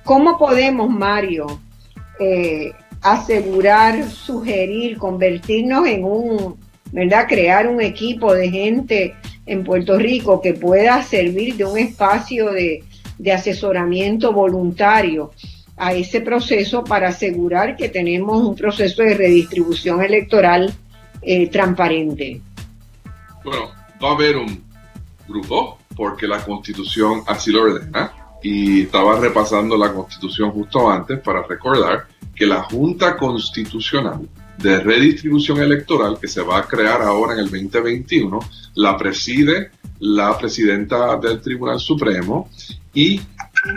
¿Cómo podemos, Mario, eh, asegurar, sugerir, convertirnos en un, ¿verdad? Crear un equipo de gente en Puerto Rico que pueda servir de un espacio de, asesoramiento voluntario a ese proceso para asegurar que tenemos un proceso de redistribución electoral eh, transparente. Bueno, va a haber un grupo porque la constitución así lo ordena y estaba repasando la constitución justo antes para recordar que la Junta Constitucional de Redistribución Electoral, que se va a crear ahora en el 2021, la preside la presidenta del Tribunal Supremo y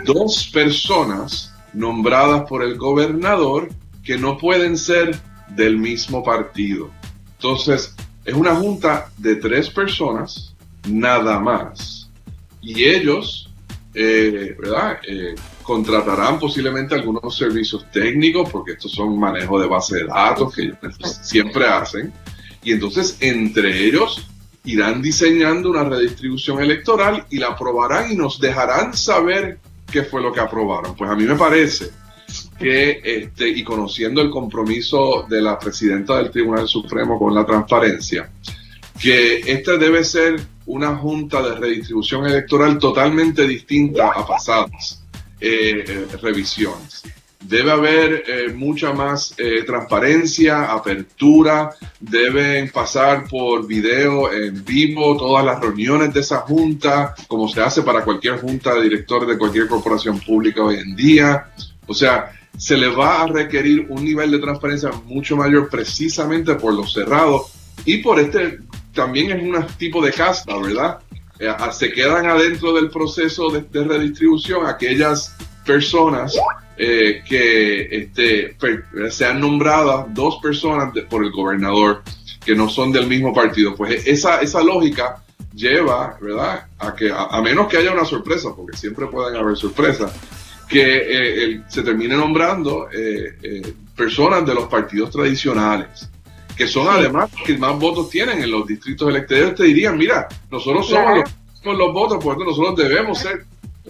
dos personas nombradas por el gobernador que no pueden ser del mismo partido. Entonces, es una junta de tres personas, nada más. Y ellos, eh, ¿verdad? Eh, contratarán posiblemente algunos servicios técnicos, porque estos son manejo de base de datos que siempre hacen. Y entonces, entre ellos, irán diseñando una redistribución electoral y la aprobarán y nos dejarán saber qué fue lo que aprobaron. Pues a mí me parece que, este, y conociendo el compromiso de la presidenta del Tribunal Supremo con la transparencia, que esta debe ser una junta de redistribución electoral totalmente distinta a pasadas. Eh, eh, revisiones. Debe haber eh, mucha más transparencia, apertura, deben pasar por video en vivo todas las reuniones de esa junta, como se hace para cualquier junta de directores de cualquier corporación pública hoy en día. O sea, se le va a requerir un nivel de transparencia mucho mayor precisamente por lo cerrado y por este también es un tipo de casta, ¿verdad? Eh, se quedan adentro del proceso de, redistribución aquellas personas eh, que este, sean nombradas dos personas por el gobernador que no son del mismo partido. Pues esa, esa lógica lleva, ¿verdad? A que, a, menos que haya una sorpresa, porque siempre pueden haber sorpresas, que eh, se termine nombrando personas de los partidos tradicionales que son además los que más votos tienen en los distritos electorales, te dirían, mira, nosotros somos los, los, votos, por eso nosotros debemos ser.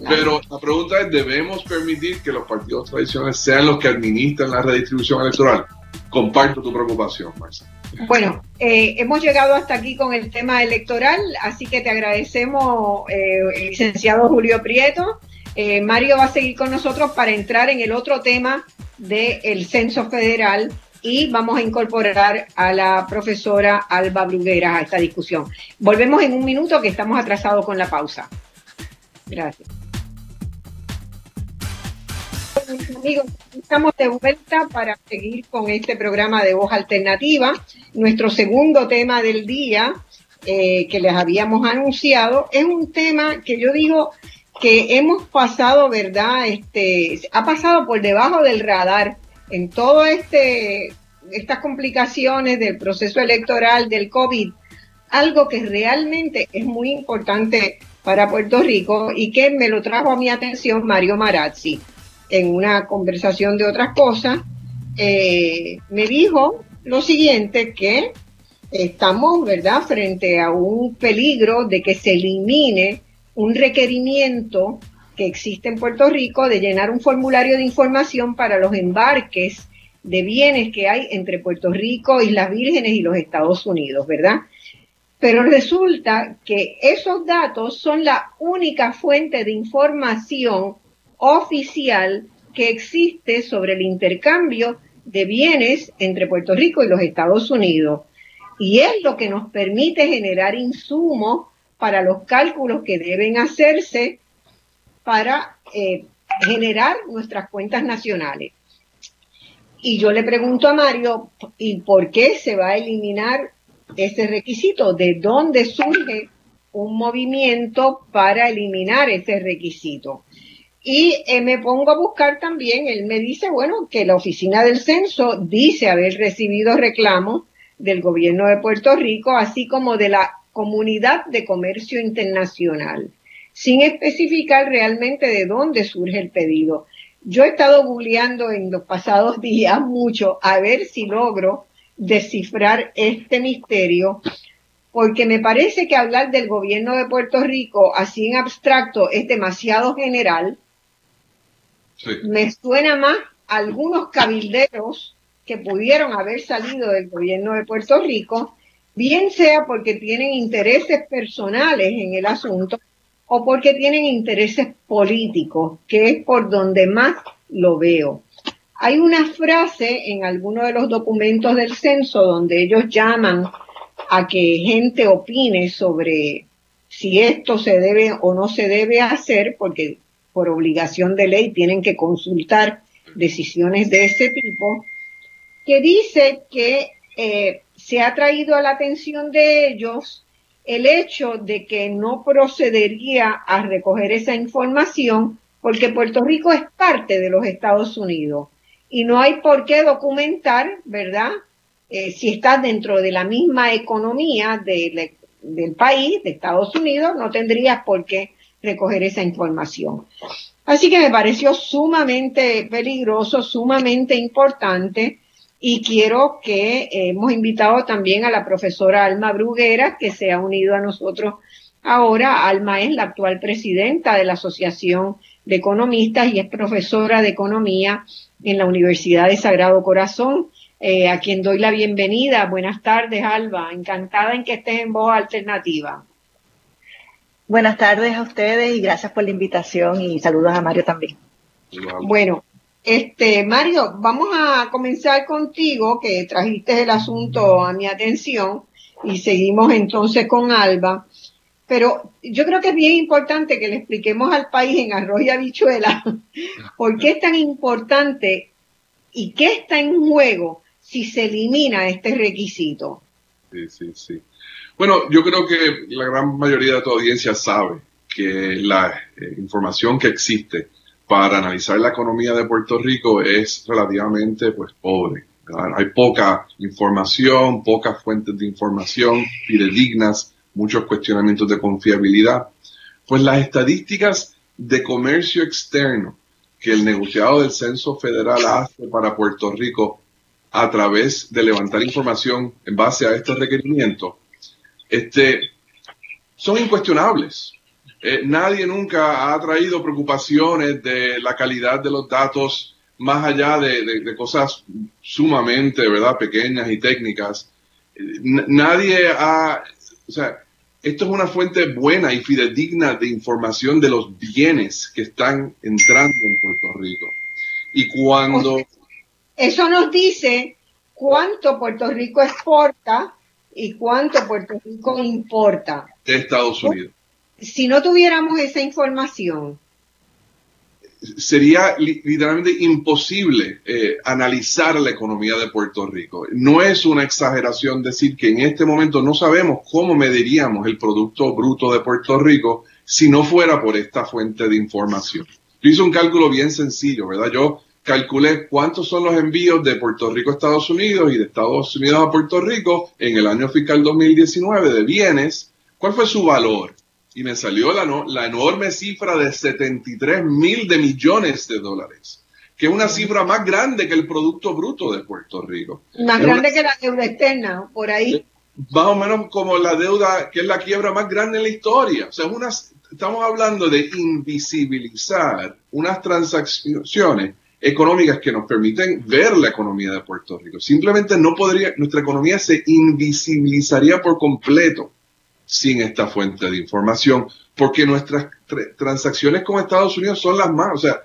Pero la pregunta es, ¿debemos permitir que los partidos tradicionales sean los que administran la redistribución electoral? Comparto tu preocupación, Marcia. Bueno, eh, hemos llegado hasta aquí con el tema electoral, así que te agradecemos, eh, el licenciado Julio Prieto. Eh, Mario va a seguir con nosotros para entrar en el otro tema del censo federal y vamos a incorporar a la profesora Alba Bruguera a esta discusión. Volvemos en un minuto que estamos atrasados con la pausa. Gracias. Amigos, estamos de vuelta para seguir con este programa de voz alternativa. Nuestro segundo tema del día eh, que les habíamos anunciado es un tema que yo digo que hemos pasado, ¿verdad? Este, ha pasado por debajo del radar en todo este estas complicaciones del proceso electoral del COVID, algo que realmente es muy importante para Puerto Rico y que me lo trajo a mi atención Mario Marazzi en una conversación de otras cosas, eh, me dijo lo siguiente, que estamos, ¿verdad?, frente a un peligro de que se elimine un requerimiento que existe en Puerto Rico de llenar un formulario de información para los embarques de bienes que hay entre Puerto Rico, Islas Vírgenes y los Estados Unidos, ¿verdad? Pero resulta que esos datos son la única fuente de información oficial que existe sobre el intercambio de bienes entre Puerto Rico y los Estados Unidos. Y es lo que nos permite generar insumos para los cálculos que deben hacerse para eh, generar nuestras cuentas nacionales. Y yo le pregunto a Mario, ¿y por qué se va a eliminar ese requisito? ¿De dónde surge un movimiento para eliminar ese requisito? Y eh, me pongo a buscar también, él me dice, bueno, que la oficina del censo dice haber recibido reclamos del gobierno de Puerto Rico, así como de la comunidad de comercio internacional, sin especificar realmente de dónde surge el pedido. Yo he estado googleando en los pasados días mucho a ver si logro descifrar este misterio, porque me parece que hablar del gobierno de Puerto Rico así en abstracto es demasiado general. Me suena más a algunos cabilderos que pudieron haber salido del gobierno de Puerto Rico, bien sea porque tienen intereses personales en el asunto o porque tienen intereses políticos, que es por donde más lo veo. Hay una frase en alguno de los documentos del censo donde ellos llaman a que gente opine sobre si esto se debe o no se debe hacer, porque por obligación de ley tienen que consultar decisiones de ese tipo, que dice que eh, se ha traído a la atención de ellos el hecho de que no procedería a recoger esa información porque Puerto Rico es parte de los Estados Unidos y no hay por qué documentar, ¿verdad? Eh, si estás dentro de la misma economía del país, de Estados Unidos, no tendrías por qué recoger esa información. Así que me pareció sumamente peligroso, sumamente importante y quiero que eh, hemos invitado también a la profesora Alma Bruguera, que se ha unido a nosotros ahora. Alma es la actual presidenta de la Asociación de Economistas y es profesora de Economía en la Universidad de Sagrado Corazón, eh, a quien doy la bienvenida. Buenas tardes, Alba. Encantada en que estés en Voz Alternativa. Buenas tardes a ustedes y gracias por la invitación y saludos a Mario también. Bueno, este, Mario, vamos a comenzar contigo, que trajiste el asunto a mi atención, y seguimos entonces con Alba. Pero yo creo que es bien importante que le expliquemos al país en arroz y habichuela por qué es tan importante y qué está en juego si se elimina este requisito. Sí, sí, sí. Bueno, yo creo que la gran mayoría de tu audiencia sabe que la eh, información que existe para analizar la economía de Puerto Rico es relativamente pues pobre. Hay poca información, pocas fuentes de información fidedignas, muchos cuestionamientos de confiabilidad. Pues las estadísticas de comercio externo que el negociado del Censo Federal hace para Puerto Rico a través de levantar información en base a este requerimiento, este, son incuestionables. Eh, nadie nunca ha traído preocupaciones de la calidad de los datos más allá de, cosas sumamente, ¿verdad?, pequeñas y técnicas. nadie ha, o sea, esto es una fuente buena y fidedigna de información de los bienes que están entrando en Puerto Rico. Y cuando... Eso nos dice cuánto Puerto Rico exporta y cuánto Puerto Rico importa. De Estados Unidos si no tuviéramos esa información, sería literalmente imposible eh, analizar la economía de Puerto Rico. No es una exageración decir que en este momento no sabemos cómo mediríamos el Producto Bruto de Puerto Rico si no fuera por esta fuente de información. Yo hice un cálculo bien sencillo, ¿verdad? Yo calculé cuántos son los envíos de Puerto Rico a Estados Unidos y de Estados Unidos a Puerto Rico en el año fiscal 2019 de bienes, cuál fue su valor y me salió la, la enorme cifra de 73 mil de millones de dólares, que es una cifra más grande que el Producto Bruto de Puerto Rico. Más grande que la deuda externa, por ahí. Más o menos como la deuda, que es la quiebra más grande en la historia. O sea, unas, estamos hablando de invisibilizar unas transacciones económicas que nos permiten ver la economía de Puerto Rico. Simplemente no podría, nuestra economía se invisibilizaría por completo sin esta fuente de información, porque nuestras transacciones con Estados Unidos son las más, o sea,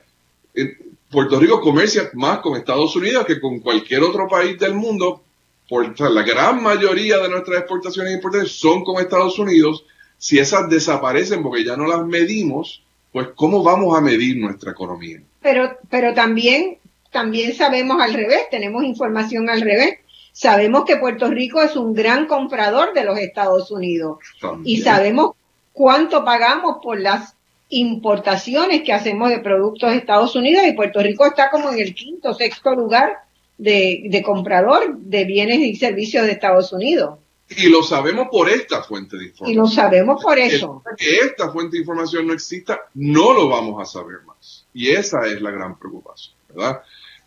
Puerto Rico comercia más con Estados Unidos que con cualquier otro país del mundo, por la gran mayoría de nuestras exportaciones e importaciones son con Estados Unidos. Si esas desaparecen porque ya no las medimos, pues ¿cómo vamos a medir nuestra economía? Pero, pero también, también sabemos al revés, tenemos información al revés. Sabemos que Puerto Rico es un gran comprador de los Estados Unidos y sabemos cuánto pagamos por las importaciones que hacemos de productos de Estados Unidos y Puerto Rico está como en el quinto, sexto lugar de, comprador de bienes y servicios de Estados Unidos. Y lo sabemos por esta fuente de información. Y lo sabemos por eso. Que esta fuente de información no exista, no lo vamos a saber más. Y esa es la gran preocupación, ¿verdad?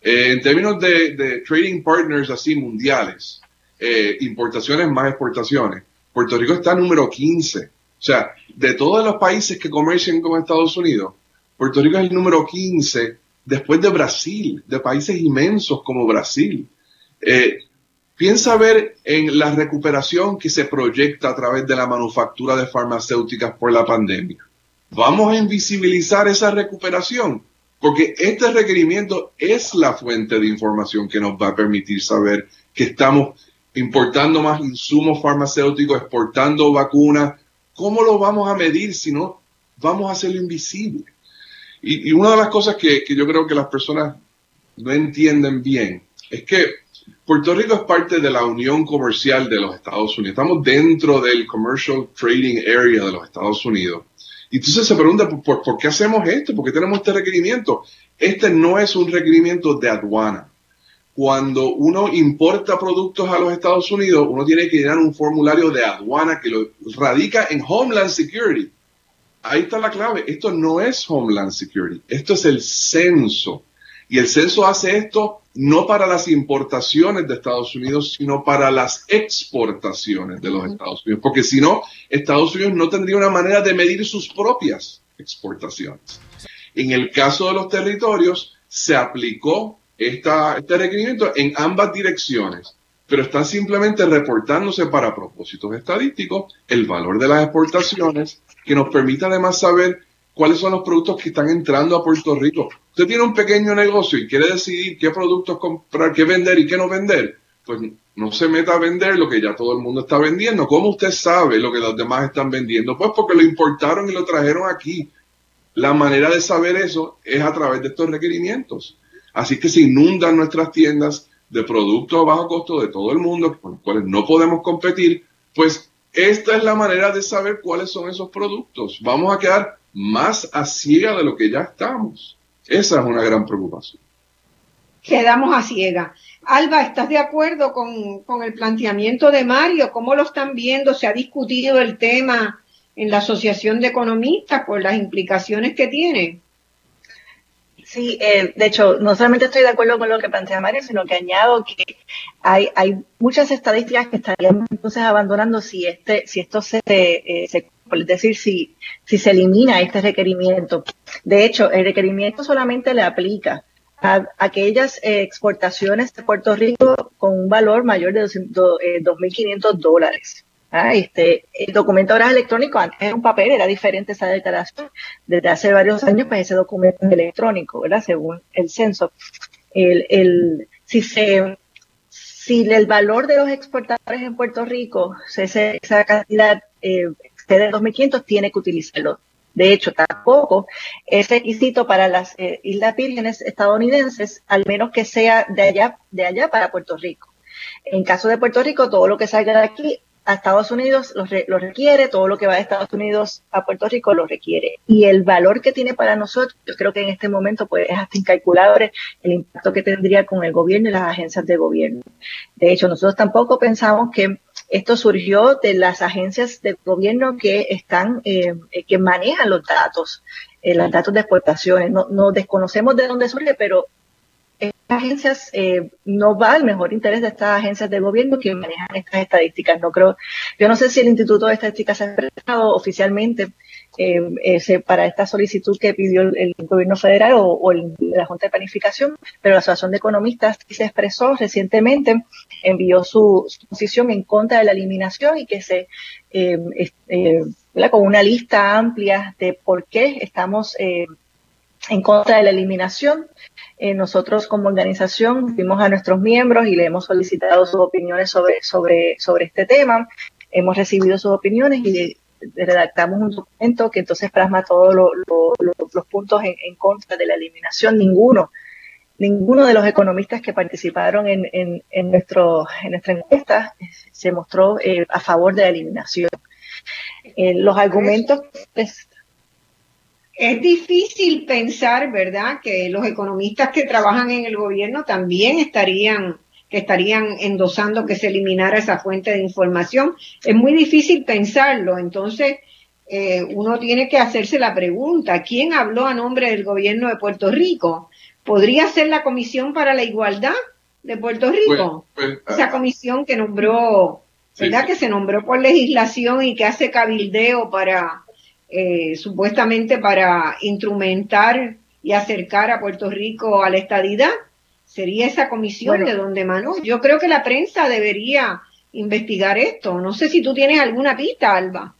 Eh, en términos de, trading partners así mundiales, eh, importaciones más exportaciones, Puerto Rico está número 15. O sea, de todos los países que comercian con Estados Unidos, Puerto Rico es el número 15 después de Brasil, de países inmensos como Brasil. Eh, piensa ver en la recuperación que se proyecta a través de la manufactura de farmacéuticas por la pandemia. Vamos a invisibilizar esa recuperación porque este requerimiento es la fuente de información que nos va a permitir saber que estamos importando más insumos farmacéuticos, exportando vacunas. ¿Cómo lo vamos a medir si no vamos a hacerlo invisible? Y, una de las cosas que, que yo creo que las personas no entienden bien es que Puerto Rico es parte de la Unión Comercial de los Estados Unidos. Estamos dentro del Commercial Trading Area de los Estados Unidos. Y entonces se pregunta, ¿por, qué hacemos esto? ¿Por qué tenemos este requerimiento? Este no es un requerimiento de aduana. Cuando uno importa productos a los Estados Unidos, uno tiene que llenar un formulario de aduana que lo radica en Homeland Security. Ahí está la clave. Esto no es Homeland Security. Esto es el censo. Y el censo hace esto no para las importaciones de Estados Unidos, sino para las exportaciones de los Estados Unidos, porque si no, Estados Unidos no tendría una manera de medir sus propias exportaciones. En el caso de los territorios, se aplicó esta, este requerimiento en ambas direcciones, pero están simplemente reportándose para propósitos estadísticos el valor de las exportaciones, que nos permite además saber cuáles son los productos que están entrando a Puerto Rico. Usted tiene un pequeño negocio y quiere decidir qué productos comprar, qué vender y qué no vender. Pues no se meta a vender lo que ya todo el mundo está vendiendo. ¿Cómo usted sabe lo que los demás están vendiendo? Pues porque lo importaron y lo trajeron aquí. La manera de saber eso es a través de estos requerimientos. Así que se inundan nuestras tiendas de productos a bajo costo de todo el mundo con los cuales no podemos competir. Pues esta es la manera de saber cuáles son esos productos. Vamos a quedar más a ciega de lo que ya estamos. Esa es una gran preocupación. Quedamos a ciega. Alba, ¿estás de acuerdo con, el planteamiento de Mario? ¿Cómo lo están viendo? ¿Se ha discutido el tema en la Asociación de Economistas por las implicaciones que tiene? Sí, eh, de hecho, no solamente estoy de acuerdo con lo que plantea Mario, sino que añado que hay, hay muchas estadísticas que estaríamos entonces abandonando si este, si esto se, eh, se es decir, si, si se elimina este requerimiento. De hecho, el requerimiento solamente le aplica a aquellas eh, exportaciones de Puerto Rico con un valor mayor de 2.500 eh, dólares. Ah, este, el documento ahora es electrónico, antes era un papel, era diferente esa declaración. Desde hace varios años, pues ese documento es electrónico, ¿verdad? Según el censo. El, si se, si el valor de los exportadores en Puerto Rico, esa cantidad eh, excede 2.500, tiene que utilizarlo. De hecho, tampoco es requisito para las eh, Islas Vírgenes estadounidenses, al menos que sea de allá, de allá para Puerto Rico. En caso de Puerto Rico, todo lo que salga de aquí a Estados Unidos lo, lo, requiere, todo lo que va de Estados Unidos a Puerto Rico lo requiere. Y el valor que tiene para nosotros, yo creo que en este momento pues, es hasta incalculable el impacto que tendría con el gobierno y las agencias de gobierno. De hecho, nosotros tampoco pensamos que esto surgió de las agencias de gobierno que están, eh, que manejan los datos, eh, los datos de exportaciones. No, no desconocemos de dónde surge, pero estas agencias eh, no va al mejor interés de estas agencias de gobierno que manejan estas estadísticas. No creo, yo no sé si el Instituto de Estadísticas se ha expresado oficialmente eh, para esta solicitud que pidió el, gobierno federal o, la Junta de Planificación, pero la Asociación de Economistas se expresó recientemente, envió su, posición en contra de la eliminación y que se, eh, eh, con una lista amplia de por qué estamos en contra de la eliminación. nosotros como organización vimos a nuestros miembros y le hemos solicitado sus opiniones sobre, sobre, sobre este tema. Hemos recibido sus opiniones y redactamos un documento que entonces plasma todos los puntos en, contra de la eliminación. Ninguno, ninguno de los economistas que participaron en, en, nuestro, en nuestra encuesta se mostró eh, a favor de la eliminación. Eh, los argumentos... Es, es difícil pensar, ¿verdad?, que los economistas que trabajan en el gobierno también estarían que estarían endosando que se eliminara esa fuente de información. Es muy difícil pensarlo, entonces eh, uno tiene que hacerse la pregunta, ¿quién habló a nombre del gobierno de Puerto Rico? ¿Podría ser la Comisión para la Igualdad de Puerto Rico? Pues, pues, esa comisión que nombró, ¿verdad? Que se nombró por legislación y que hace cabildeo para, eh, supuestamente para instrumentar y acercar a Puerto Rico a la estadidad sería esa comisión de donde Manu. Yo creo que la prensa debería investigar esto. No sé si tú tienes alguna pista, Alba.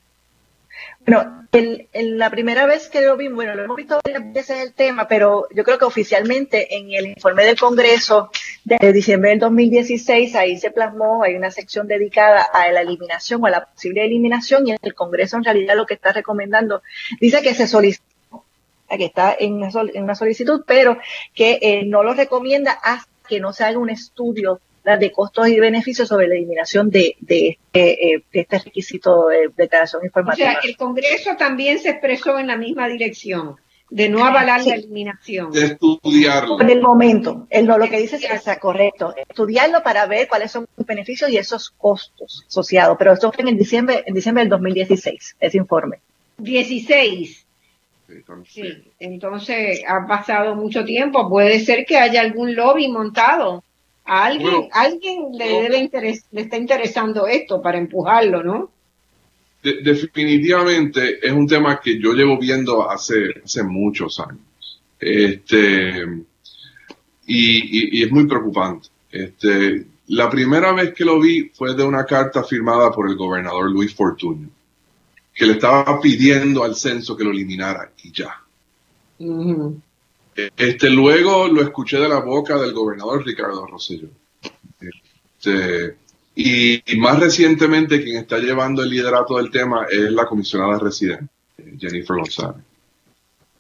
Bueno, en, la primera vez que lo vi, bueno, lo hemos visto varias veces el tema, pero yo creo que oficialmente en el informe del Congreso de diciembre del 2016, ahí se plasmó, hay una sección dedicada a la eliminación o a la posible eliminación, y el Congreso en realidad lo que está recomendando dice que se solicita que está en una, solicitud, pero que eh, no lo recomienda hasta que no se haga un estudio de costos y beneficios sobre la eliminación de, de, este, eh, este requisito de declaración informativa. O sea, el Congreso también se expresó en la misma dirección de no avalar la eliminación. De estudiarlo. En el momento, él no, lo que dice es que está correcto. Estudiarlo para ver cuáles son los beneficios y esos costos asociados. Pero esto fue en diciembre, en diciembre del 2016, ese informe. 16. Sí, entonces ha pasado mucho tiempo. Puede ser que haya algún lobby montado. A alguien, alguien le, está interesando esto para empujarlo, ¿no? definitivamente es un tema que yo llevo viendo hace, hace muchos años. Este, y, y, es muy preocupante. Este, la primera vez que lo vi fue de una carta firmada por el gobernador Luis Fortunio que le estaba pidiendo al censo que lo eliminara y ya. Este, luego lo escuché de la boca del gobernador Ricardo Rosselló. Este, y, más recientemente quien está llevando el liderato del tema es la comisionada residente, Jennifer González.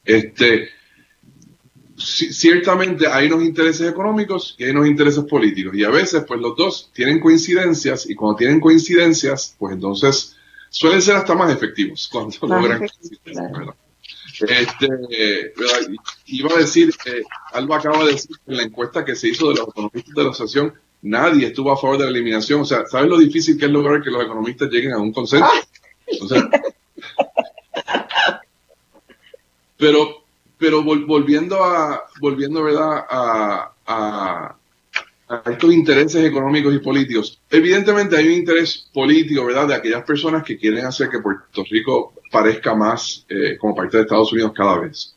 Este, ciertamente hay unos intereses económicos y hay unos intereses políticos. Y a veces, pues los dos tienen coincidencias y cuando tienen coincidencias, pues entonces suelen ser hasta más efectivos cuando logran. Este, iba a decir, eh, Alba acaba de decir en la encuesta que se hizo de los economistas de la asociación, nadie estuvo a favor de la eliminación. O sea, ¿sabes lo difícil que es lograr que los economistas lleguen a un consenso? pero, pero volviendo a, volviendo, ¿verdad? a, a estos intereses económicos y políticos. Evidentemente hay un interés político, ¿verdad?, de aquellas personas que quieren hacer que Puerto Rico parezca más eh, como parte de Estados Unidos cada vez.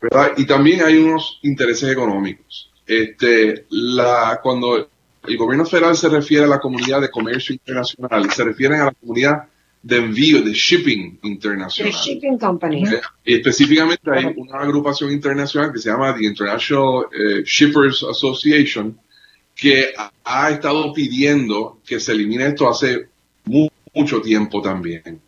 ¿verdad? Y también hay unos intereses económicos. Este, la, cuando el gobierno federal se refiere a la comunidad de comercio internacional, se refieren a la comunidad de envío, de shipping internacional. De shipping company. Específicamente hay una agrupación internacional que se llama the International eh, Shippers Association, que ha estado pidiendo que se elimine esto hace mucho tiempo también.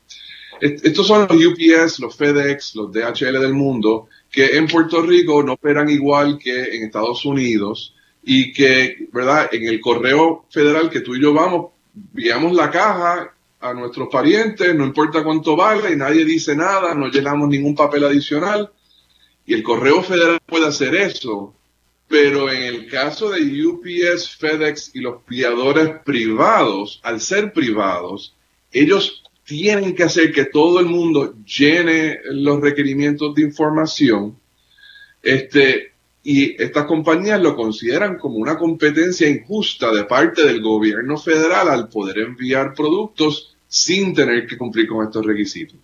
Estos son los UPS, los FedEx, los DHL del mundo, que en Puerto Rico no operan igual que en Estados Unidos y que, ¿verdad? En el correo federal que tú y yo vamos, enviamos la caja a nuestros parientes, no importa cuánto vale, nadie dice nada, no llenamos ningún papel adicional. Y el correo federal puede hacer eso, pero en el caso de UPS, FedEx y los piadores privados, al ser privados, ellos tienen que hacer que todo el mundo llene los requerimientos de información. Este, y estas compañías lo consideran como una competencia injusta de parte del gobierno federal al poder enviar productos sin tener que cumplir con estos requisitos.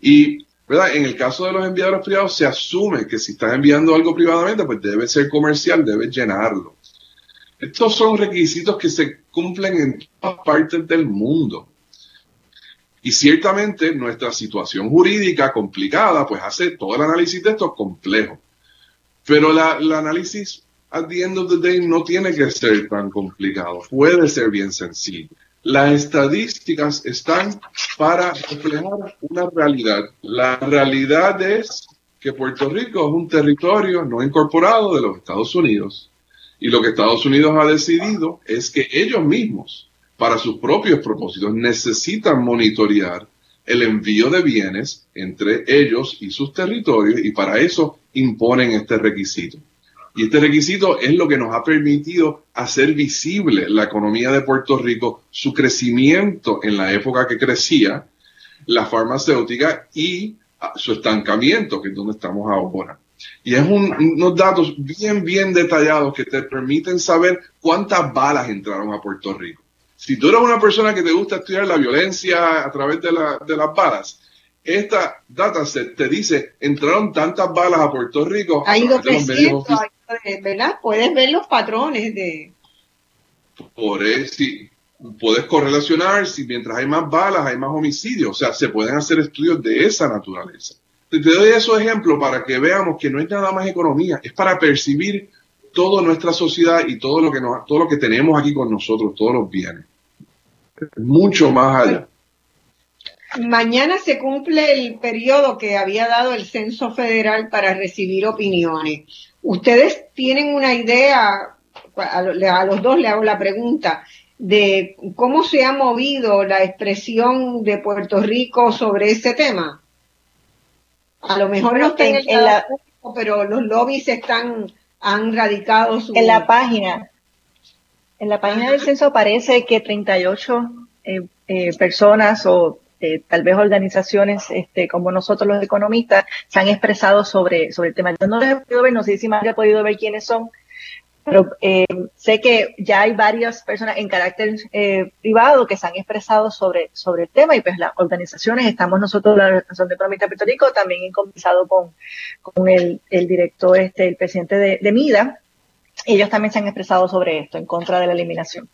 Y en el caso de los enviadores privados se asume que si estás enviando algo privadamente, pues debe ser comercial, debe llenarlo. Estos son requisitos que se cumplen en todas partes del mundo. Y ciertamente nuestra situación jurídica complicada, pues hace todo el análisis de esto complejo. Pero el análisis at the end of the day no tiene que ser tan complicado, puede ser bien sencillo. Las estadísticas están para reflejar una realidad. La realidad es que Puerto Rico es un territorio no incorporado de los Estados Unidos. Y lo que Estados Unidos ha decidido es que ellos mismos, para sus propios propósitos, necesitan monitorear el envío de bienes entre ellos y sus territorios y para eso imponen este requisito. Y este requisito es lo que nos ha permitido hacer visible la economía de Puerto Rico, su crecimiento en la época que crecía, la farmacéutica y ah, su estancamiento, que es donde estamos ahora. Y es unos datos bien, bien detallados que te permiten saber cuántas balas entraron a Puerto Rico. Si tú eres una persona que te gusta estudiar la violencia a través de, de las balas, esta dataset te dice, entraron tantas balas a Puerto Rico. Ha ido creciendo, ¿verdad? Puedes ver los patrones de... Por eso, puedes correlacionar si mientras hay más balas hay más homicidios. O sea, se pueden hacer estudios de esa naturaleza. Te doy esos ejemplos para que veamos que no es nada más economía, es para percibir toda nuestra sociedad y todo lo que, nos, todo lo que tenemos aquí con nosotros, todos los bienes. Mucho más allá. Mañana se cumple el periodo que había dado el Censo Federal para recibir opiniones. ¿Ustedes tienen una idea, a los dos le hago la pregunta, de cómo se ha movido la expresión de Puerto Rico sobre ese tema? A lo mejor no está en, la, pero los lobbies están, han radicado su... En la página, en la página del censo aparece que 38 eh, eh, personas o este, tal vez organizaciones este, como nosotros los economistas se han expresado sobre, sobre el tema. Yo no los he podido ver, no sé si más he podido ver quiénes son, pero eh, sé que ya hay varias personas en carácter eh, privado que se han expresado sobre, sobre el tema y pues las organizaciones, estamos nosotros, la Organización de Economistas de Puerto también he conversado con, con el, el director, este, el presidente de, de MIDA, ellos también se han expresado sobre esto, en contra de la eliminación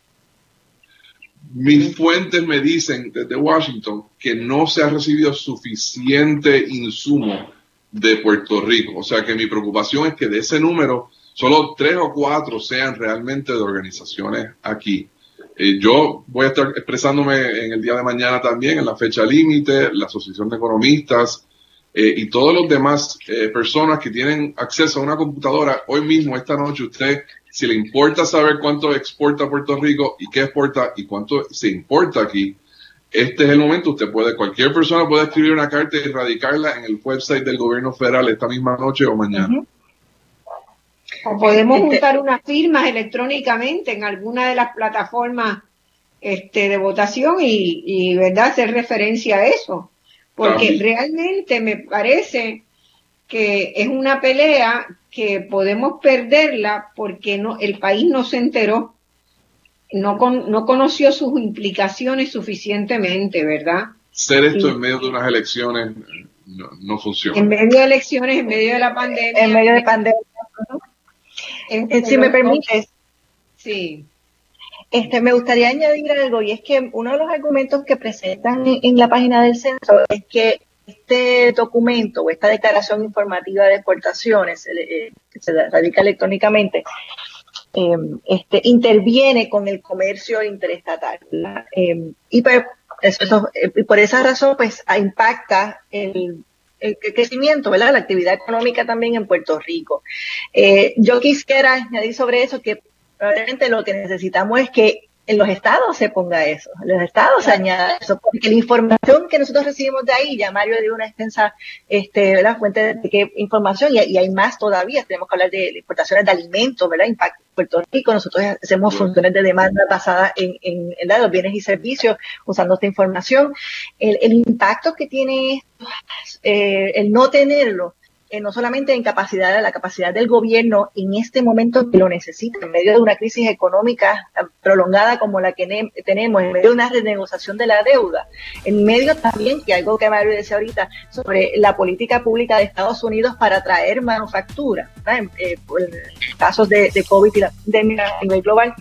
mis fuentes me dicen desde Washington que no se ha recibido suficiente insumo de Puerto Rico. O sea que mi preocupación es que de ese número, solo tres o cuatro sean realmente de organizaciones aquí. Eh, yo voy a estar expresándome en el día de mañana también, en la fecha límite, la Asociación de Economistas eh, y todos los demás eh, personas que tienen acceso a una computadora. Hoy mismo, esta noche, usted si le importa saber cuánto exporta Puerto Rico y qué exporta y cuánto se importa aquí, este es el momento. Usted puede, cualquier persona puede escribir una carta y radicarla en el website del gobierno federal esta misma noche o mañana. O podemos este juntar unas firmas electrónicamente en alguna de las plataformas este, de votación y, ¿verdad?, hacer referencia a eso. Porque realmente me parece que es una pelea que podemos perderla porque no, el país no se enteró, no, no conoció sus implicaciones suficientemente, ¿verdad? Ser esto en medio de unas elecciones no, funciona. En medio de elecciones, en medio de la pandemia. En medio de pandemia. Eh, si me permites. Sí. Este, me gustaría añadir algo, y es que uno de los argumentos que presentan en la página del censo es que este documento o esta declaración informativa de exportaciones eh, que se radica electrónicamente, em, este, interviene con el comercio interestatal. Em, y, pues, eh, y por esa razón, pues, impacta el, crecimiento, ¿verdad? La actividad económica también en Puerto Rico. Eh, yo quisiera añadir sobre eso que probablemente lo que necesitamos es que en los estados se ponga eso, en los estados se añada eso, porque la información que nosotros recibimos de ahí, ya Mario dio una extensa este, ¿verdad? fuente de, qué información, y, hay más todavía, tenemos que hablar de, importaciones de alimentos, ¿verdad? Impacto Puerto Rico, nosotros hacemos funciones de demanda basadas en, en, en, los bienes y servicios usando esta información. El, el impacto que tiene eh, el no tenerlo eh, no solamente en capacidad, la capacidad del gobierno en este momento que lo necesita, en medio de una crisis económica prolongada como la que tenemos, en medio de una renegociación de la deuda, en medio también, que algo que Mario decía ahorita, sobre la política pública de Estados Unidos para atraer manufactura, en, eh, casos de, de, COVID y la pandemia a nivel global,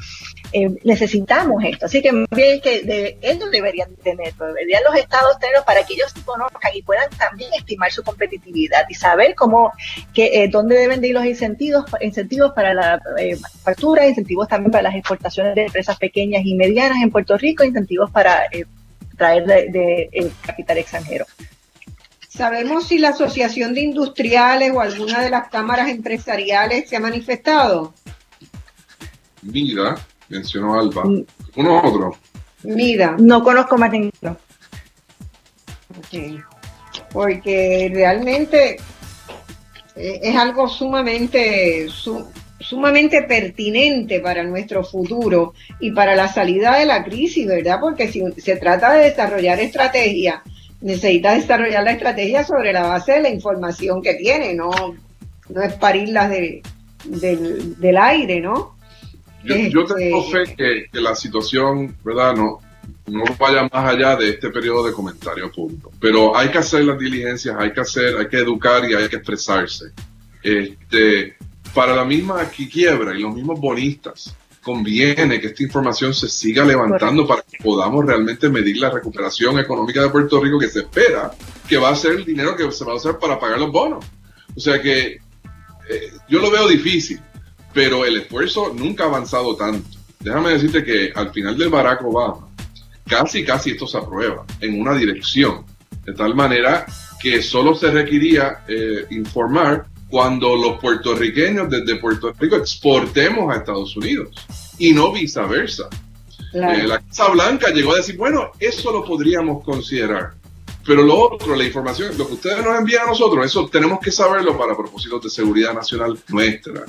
eh, necesitamos esto. Así que bien que de, ellos deberían tenerlo, deberían los estados tenerlo para que ellos conozcan y puedan también estimar su competitividad y saber cómo, que, eh, dónde deben de ir los incentivos, incentivos para la eh, manufactura, incentivos también para las exportaciones de empresas pequeñas y medianas en Puerto Rico, incentivos para eh, traer de, capital extranjero. ¿Sabemos si la Asociación de Industriales o alguna de las cámaras empresariales se ha manifestado? Mira, mencionó Alba. Mm. ¿Uno otro? Mira. No conozco más ninguno. Porque realmente eh, es algo sumamente, sumamente pertinente para nuestro futuro y para la salida de la crisis, ¿verdad? Porque si se trata de desarrollar estrategia, necesita desarrollar la estrategia sobre la base de la información que tiene, no, no es parirlas de, del, del aire, ¿no? Yo, tengo fe que, la situación, ¿verdad? No, no vaya más allá de este periodo de comentario público. Pero hay que hacer las diligencias, hay que hacer, hay que educar y hay que expresarse. Este, para la misma quiebra y los mismos bonistas, conviene que esta información se siga levantando para que podamos realmente medir la recuperación económica de Puerto Rico que se espera que va a ser el dinero que se va a usar para pagar los bonos. O sea que eh, yo lo veo difícil pero el esfuerzo nunca ha avanzado tanto. Déjame decirte que al final del Barack Obama, casi, casi esto se aprueba en una dirección, de tal manera que solo se requería eh, informar cuando los puertorriqueños desde Puerto Rico exportemos a Estados Unidos y no viceversa. Eh, la Casa Blanca llegó a decir, bueno, eso lo podríamos considerar. Pero lo otro, la información, lo que ustedes nos envían a nosotros, eso tenemos que saberlo para propósitos de seguridad nacional nuestra.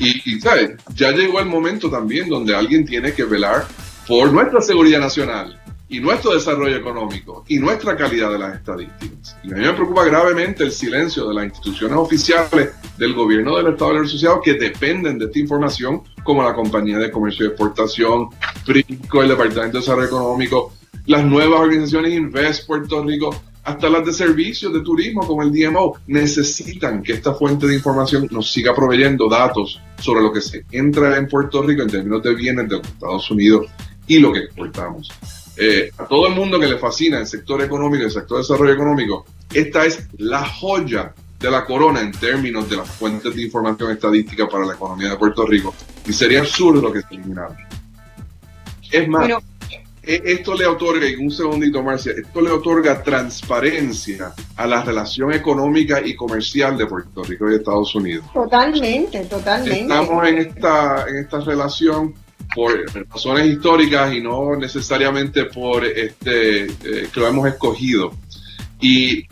Y, ¿sabes? Ya llegó el momento también donde alguien tiene que velar por nuestra seguridad nacional y nuestro desarrollo económico y nuestra calidad de las estadísticas. Y a mí me preocupa gravemente el silencio de las instituciones oficiales del gobierno del Estado de los Asociados que dependen de esta información, como la Compañía de Comercio y Exportación, PRICO, el Departamento de Desarrollo Económico, las nuevas organizaciones Invest Puerto Rico, hasta las de servicios de turismo como el DMO, necesitan que esta fuente de información nos siga proveyendo datos sobre lo que se entra en Puerto Rico en términos de bienes de los Estados Unidos y lo que exportamos. Eh, a todo el mundo que le fascina el sector económico, el sector de desarrollo económico, esta es la joya de la corona en términos de las fuentes de información estadística para la economía de Puerto Rico y sería absurdo que se eliminara. Es más, e, esto le otorga, y un segundito Marcia, esto le otorga transparencia a la relación económica y comercial de Puerto Rico y Estados Unidos. Totalmente, totalmente. Estamos en esta, en esta relación por razones históricas y no necesariamente por este eh, que lo hemos escogido. Y eh,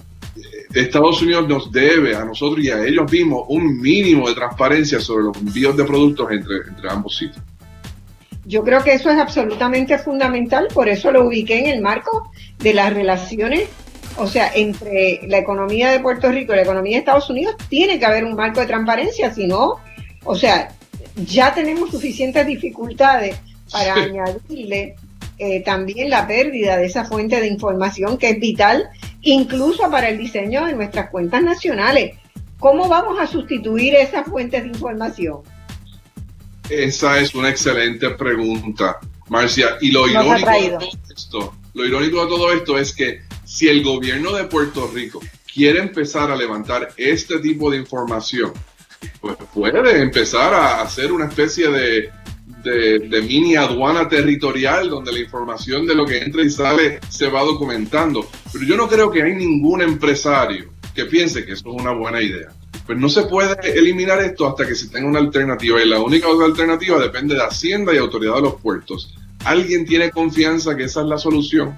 Estados Unidos nos debe a nosotros y a ellos mismos un mínimo de transparencia sobre los envíos de productos entre, entre ambos sitios. Yo creo que eso es absolutamente fundamental, por eso lo ubiqué en el marco de las relaciones, o sea, entre la economía de Puerto Rico y la economía de Estados Unidos, tiene que haber un marco de transparencia, si no, o sea, ya tenemos suficientes dificultades para añadirle eh, también la pérdida de esa fuente de información que es vital, incluso para el diseño de nuestras cuentas nacionales. ¿Cómo vamos a sustituir esas fuentes de información? Esa es una excelente pregunta, Marcia. Y lo irónico de todo esto, lo irónico de todo esto es que si el gobierno de Puerto Rico quiere empezar a levantar este tipo de información, pues puede empezar a hacer una especie de, de, mini aduana territorial donde la información de lo que entra y sale se va documentando. Pero yo no creo que hay ningún empresario que piense que eso es una buena idea. Pues no se puede eliminar esto hasta que se tenga una alternativa. Y la única alternativa depende de Hacienda y Autoridad de los Puertos. ¿Alguien tiene confianza que esa es la solución?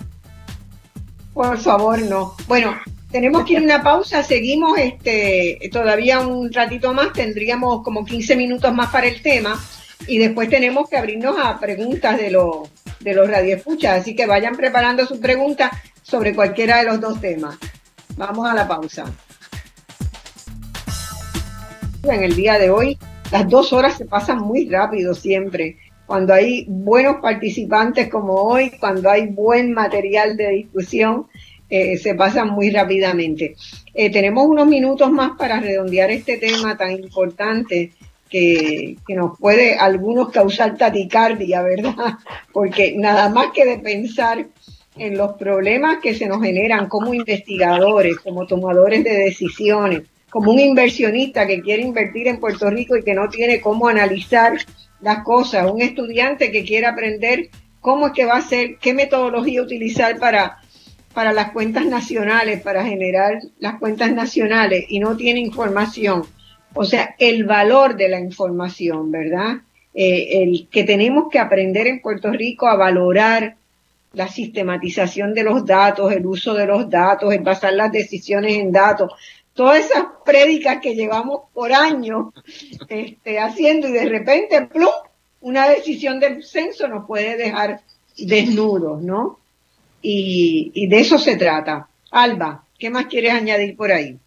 Por favor, no. Bueno, tenemos que ir a una pausa, seguimos este todavía un ratito más, tendríamos como 15 minutos más para el tema y después tenemos que abrirnos a preguntas de los de los radioescuchas, así que vayan preparando sus preguntas sobre cualquiera de los dos temas. Vamos a la pausa. En el día de hoy, las dos horas se pasan muy rápido siempre. Cuando hay buenos participantes como hoy, cuando hay buen material de discusión, eh, se pasan muy rápidamente. Eh, tenemos unos minutos más para redondear este tema tan importante que, nos puede algunos causar taticardia, ¿verdad? Porque nada más que de pensar en los problemas que se nos generan como investigadores, como tomadores de decisiones, como un inversionista que quiere invertir en Puerto Rico y que no tiene cómo analizar las cosas, un estudiante que quiere aprender cómo es que va a ser, qué metodología utilizar para, para las cuentas nacionales, para generar las cuentas nacionales y no tiene información. O sea, el valor de la información, ¿verdad? Eh, el que tenemos que aprender en Puerto Rico a valorar la sistematización de los datos, el uso de los datos, el basar las decisiones en datos, todas esas prédicas que llevamos por años este, haciendo y de repente, ¡plum!, una decisión del censo nos puede dejar desnudos, ¿no? Y, y de eso se trata. Alba, ¿qué más quieres añadir por ahí?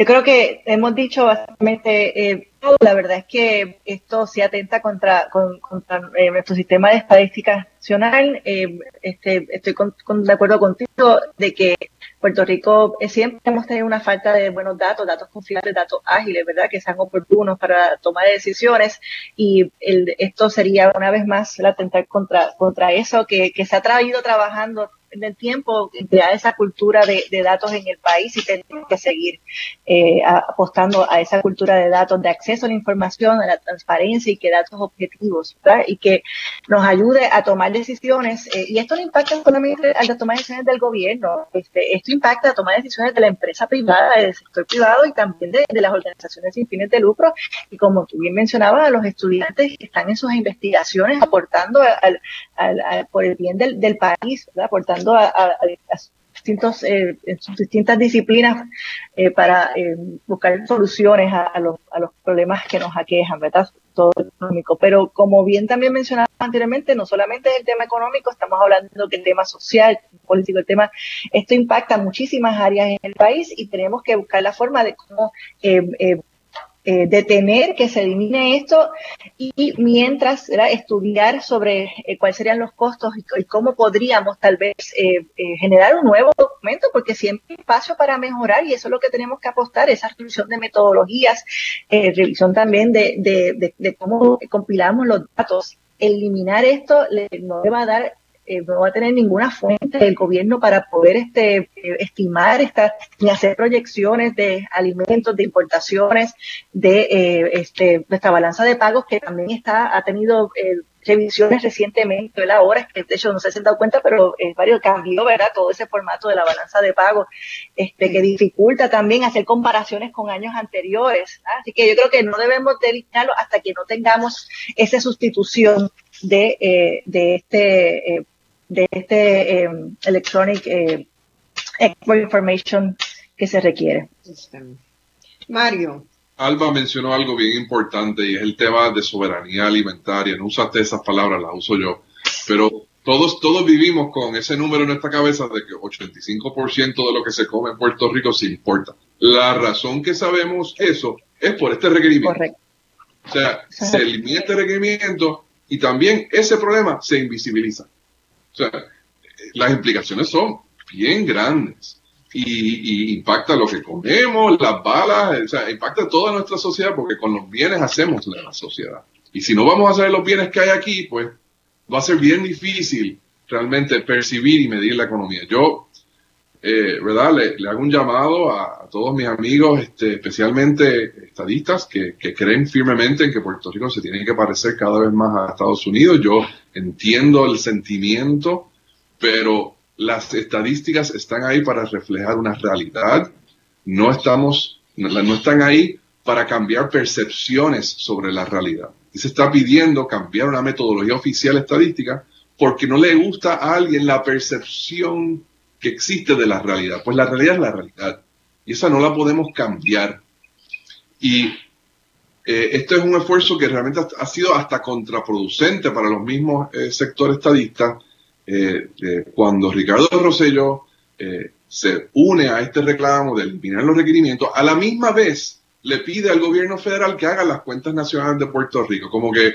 Yo creo que hemos dicho básicamente eh, todo. La verdad es que esto se atenta contra, contra eh, nuestro sistema de estadística nacional. Eh, este, estoy de acuerdo contigo de que Puerto Rico siempre hemos tenido una falta de buenos datos, datos confiables, datos ágiles, ¿verdad? Que sean oportunos para tomar decisiones. Y el, esto sería una vez más el atentar contra, eso que, que se ha traído trabajando el tiempo crear esa cultura de, datos en el país y tenemos que seguir eh, apostando a esa cultura de datos, de acceso a la información, a la transparencia y que datos objetivos. Y que nos ayude a tomar decisiones. Eh, y esto no impacta solamente a tomar decisiones del gobierno, este, esto impacta a tomar decisiones de la empresa privada, del sector privado y también de, las organizaciones sin fines de lucro. Y como tú bien mencionabas, a los estudiantes que están en sus investigaciones aportando al, por el bien del, del país, aportando a, distintos, eh, sus distintas disciplinas eh, para eh, buscar soluciones a, los, a los problemas que nos aquejan, ¿verdad? Todo económico. Pero como bien también mencionaba anteriormente, no solamente es el tema económico, estamos hablando del tema social, político, el tema, esto impacta muchísimas áreas en el país y tenemos que buscar la forma de cómo eh, detener que se elimine esto y mientras estudiar sobre eh, cuáles serían los costos y, cómo podríamos tal vez eh, generar un nuevo documento, porque siempre hay espacio para mejorar y eso es lo que tenemos que apostar, esa revisión de metodologías, revisión también de, de, de, cómo compilamos los datos. Eliminar esto le, no le va a dar eh, no va a tener ninguna fuente del gobierno para poder este, eh, estimar esta, ni hacer proyecciones de alimentos, de importaciones, de eh, este, nuestra balanza de pagos que también está, ha tenido revisiones recientemente, la ahora, que de hecho no se han dado cuenta, pero es varios cambió, ¿verdad? Todo ese formato de la balanza de pagos, este, que dificulta también hacer comparaciones con años anteriores. Así que yo creo que no debemos de hasta que no tengamos esa sustitución de, de este de este em, electronic eh, information que se requiere. Mario. Alba mencionó algo bien importante y es el tema de soberanía alimentaria. No usaste esas palabras, las uso yo. Pero todos, todos vivimos con ese número en nuestra cabeza de que 85% de lo que se come en Puerto Rico se importa. La razón que sabemos eso es por este requerimiento. Correcto. O sea, se elimina este requerimiento y también ese problema se invisibiliza. O sea, las implicaciones son bien grandes y, impacta lo que comemos, las balas, o sea, impacta toda nuestra sociedad porque con los bienes hacemos la sociedad. Y si no vamos a saber los bienes que hay aquí, pues va a ser bien difícil realmente percibir y medir la economía. Yo, eh, ¿verdad? Le, hago un llamado a, todos mis amigos, este, especialmente estadistas, que, que, creen firmemente en que Puerto Rico se tiene que parecer cada vez más a Estados Unidos. Yo entiendo el sentimiento, pero las estadísticas están ahí para reflejar una realidad. No estamos, no están ahí para cambiar percepciones sobre la realidad. Y se está pidiendo cambiar una metodología oficial estadística porque no le gusta a alguien la percepción que existe de la realidad. Pues la realidad es la realidad. Y esa no la podemos cambiar. Y eh, esto es un esfuerzo que realmente ha, sido hasta contraproducente para los mismos eh, sectores estadistas. Eh, cuando Ricardo Rosello se une a este reclamo de eliminar los requerimientos, a la misma vez le pide al gobierno federal que haga las cuentas nacionales de Puerto Rico. Como que,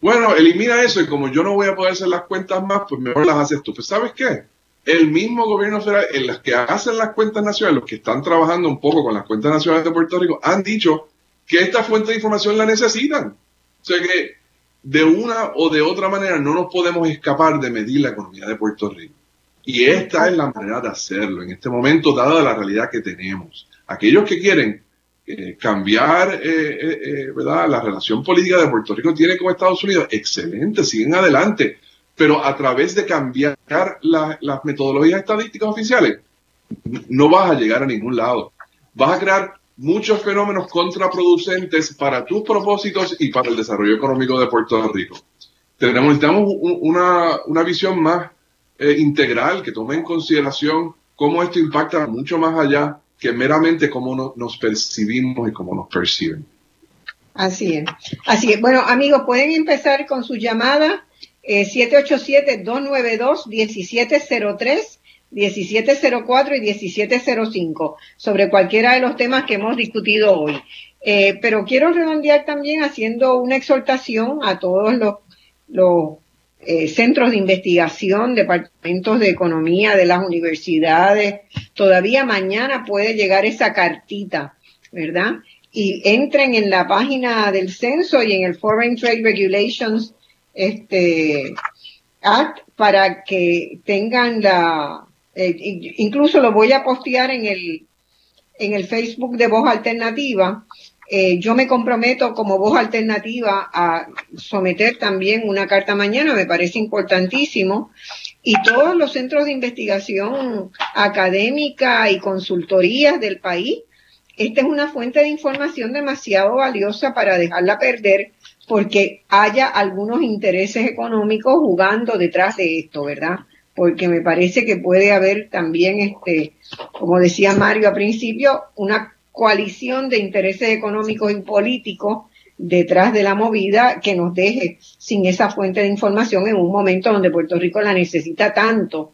bueno, elimina eso y como yo no voy a poder hacer las cuentas más, pues mejor las haces tú. Pues ¿sabes qué? El mismo gobierno federal, en las que hacen las cuentas nacionales, los que están trabajando un poco con las cuentas nacionales de Puerto Rico, han dicho que esta fuente de información la necesitan. O sea que de una o de otra manera no nos podemos escapar de medir la economía de Puerto Rico. Y esta es la manera de hacerlo en este momento, dada la realidad que tenemos. Aquellos que quieren eh, cambiar eh, eh, ¿verdad? la relación política de Puerto Rico tiene con Estados Unidos, excelente, siguen adelante, pero a través de cambiar las metodologías estadísticas oficiales, no vas a llegar a ningún lado. Vas a crear muchos fenómenos contraproducentes para tus propósitos y para el desarrollo económico de Puerto Rico. Tenemos, necesitamos una, una visión más integral que tome en consideración cómo esto impacta mucho más allá que meramente cómo nos percibimos y cómo nos perciben. Así es. Así es. Bueno, amigos, pueden empezar con su llamada eh, 787-292-1703, 1704 y 1705 sobre cualquiera de los temas que hemos discutido hoy. Eh, pero quiero redondear también haciendo una exhortación a todos los, eh, centros de investigación, departamentos de economía de las universidades. Todavía mañana puede llegar esa cartita, ¿verdad? Y entren en la página del censo y en el Foreign Trade Regulations este, para que tengan la, eh, incluso lo voy a postear en el, en el Facebook de Voz Alternativa. Eh, yo me comprometo como voz alternativa a someter también una carta mañana, me parece importantísimo, y todos los centros de investigación académica y consultorías del país, esta es una fuente de información demasiado valiosa para dejarla perder porque haya algunos intereses económicos jugando detrás de esto, ¿verdad? Porque me parece que puede haber también, este, como decía Mario al principio, una coalición de intereses económicos y políticos detrás de la movida que nos deje sin esa fuente de información en un momento donde Puerto Rico la necesita tanto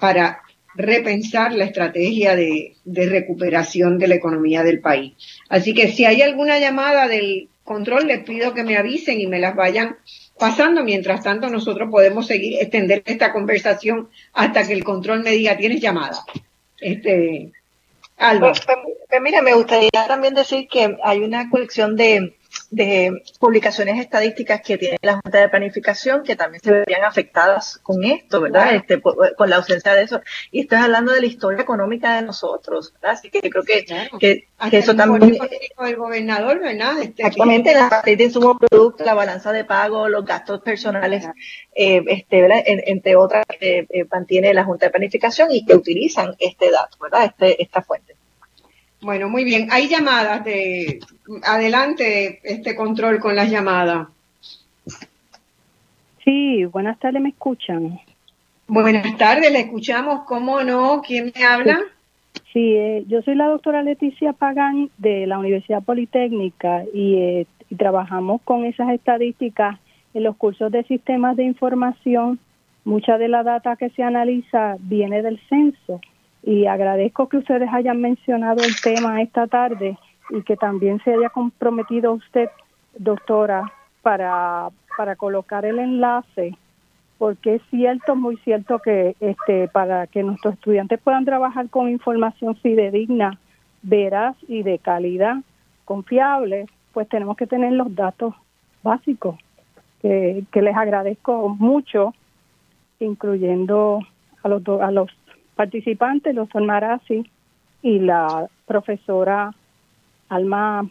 para repensar la estrategia de, recuperación de la economía del país. Así que si hay alguna llamada del control, les pido que me avisen y me las vayan pasando. Mientras tanto, nosotros podemos seguir extender esta conversación hasta que el control me diga, tienes llamada. Este, Alba. Pues, pues, pues, mira, me gustaría también decir que hay una colección de, publicaciones estadísticas que tiene la Junta de Planificación que también se verían afectadas con esto, ¿verdad? Este, con la ausencia de eso. Y estás hablando de la historia económica de nosotros, ¿verdad? Así que creo que, que, eso también... El gobernador, ¿verdad? Este, exactamente, la parte de insumo producto, la balanza de pago, los gastos personales, eh, este, entre otras, eh, eh, mantiene la Junta de Planificación y que utilizan este dato, ¿verdad? Este, esta fuente. Bueno, muy bien. Hay llamadas de adelante este control con las llamadas. Sí, buenas tardes, ¿me escuchan? Buenas tardes, le escuchamos, ¿cómo no? ¿Quién me habla? Sí, eh, yo soy la doctora Leticia Pagán de la Universidad Politécnica y, eh, y trabajamos con esas estadísticas en los cursos de sistemas de información. Mucha de la data que se analiza viene del censo y agradezco que ustedes hayan mencionado el tema esta tarde y que también se haya comprometido usted, doctora, para, para colocar el enlace, porque es cierto, muy cierto que este para que nuestros estudiantes puedan trabajar con información fidedigna, veraz y de calidad, confiable, pues tenemos que tener los datos básicos, que, les agradezco mucho, incluyendo a los, a los participantes, los Marazzi y la profesora Alma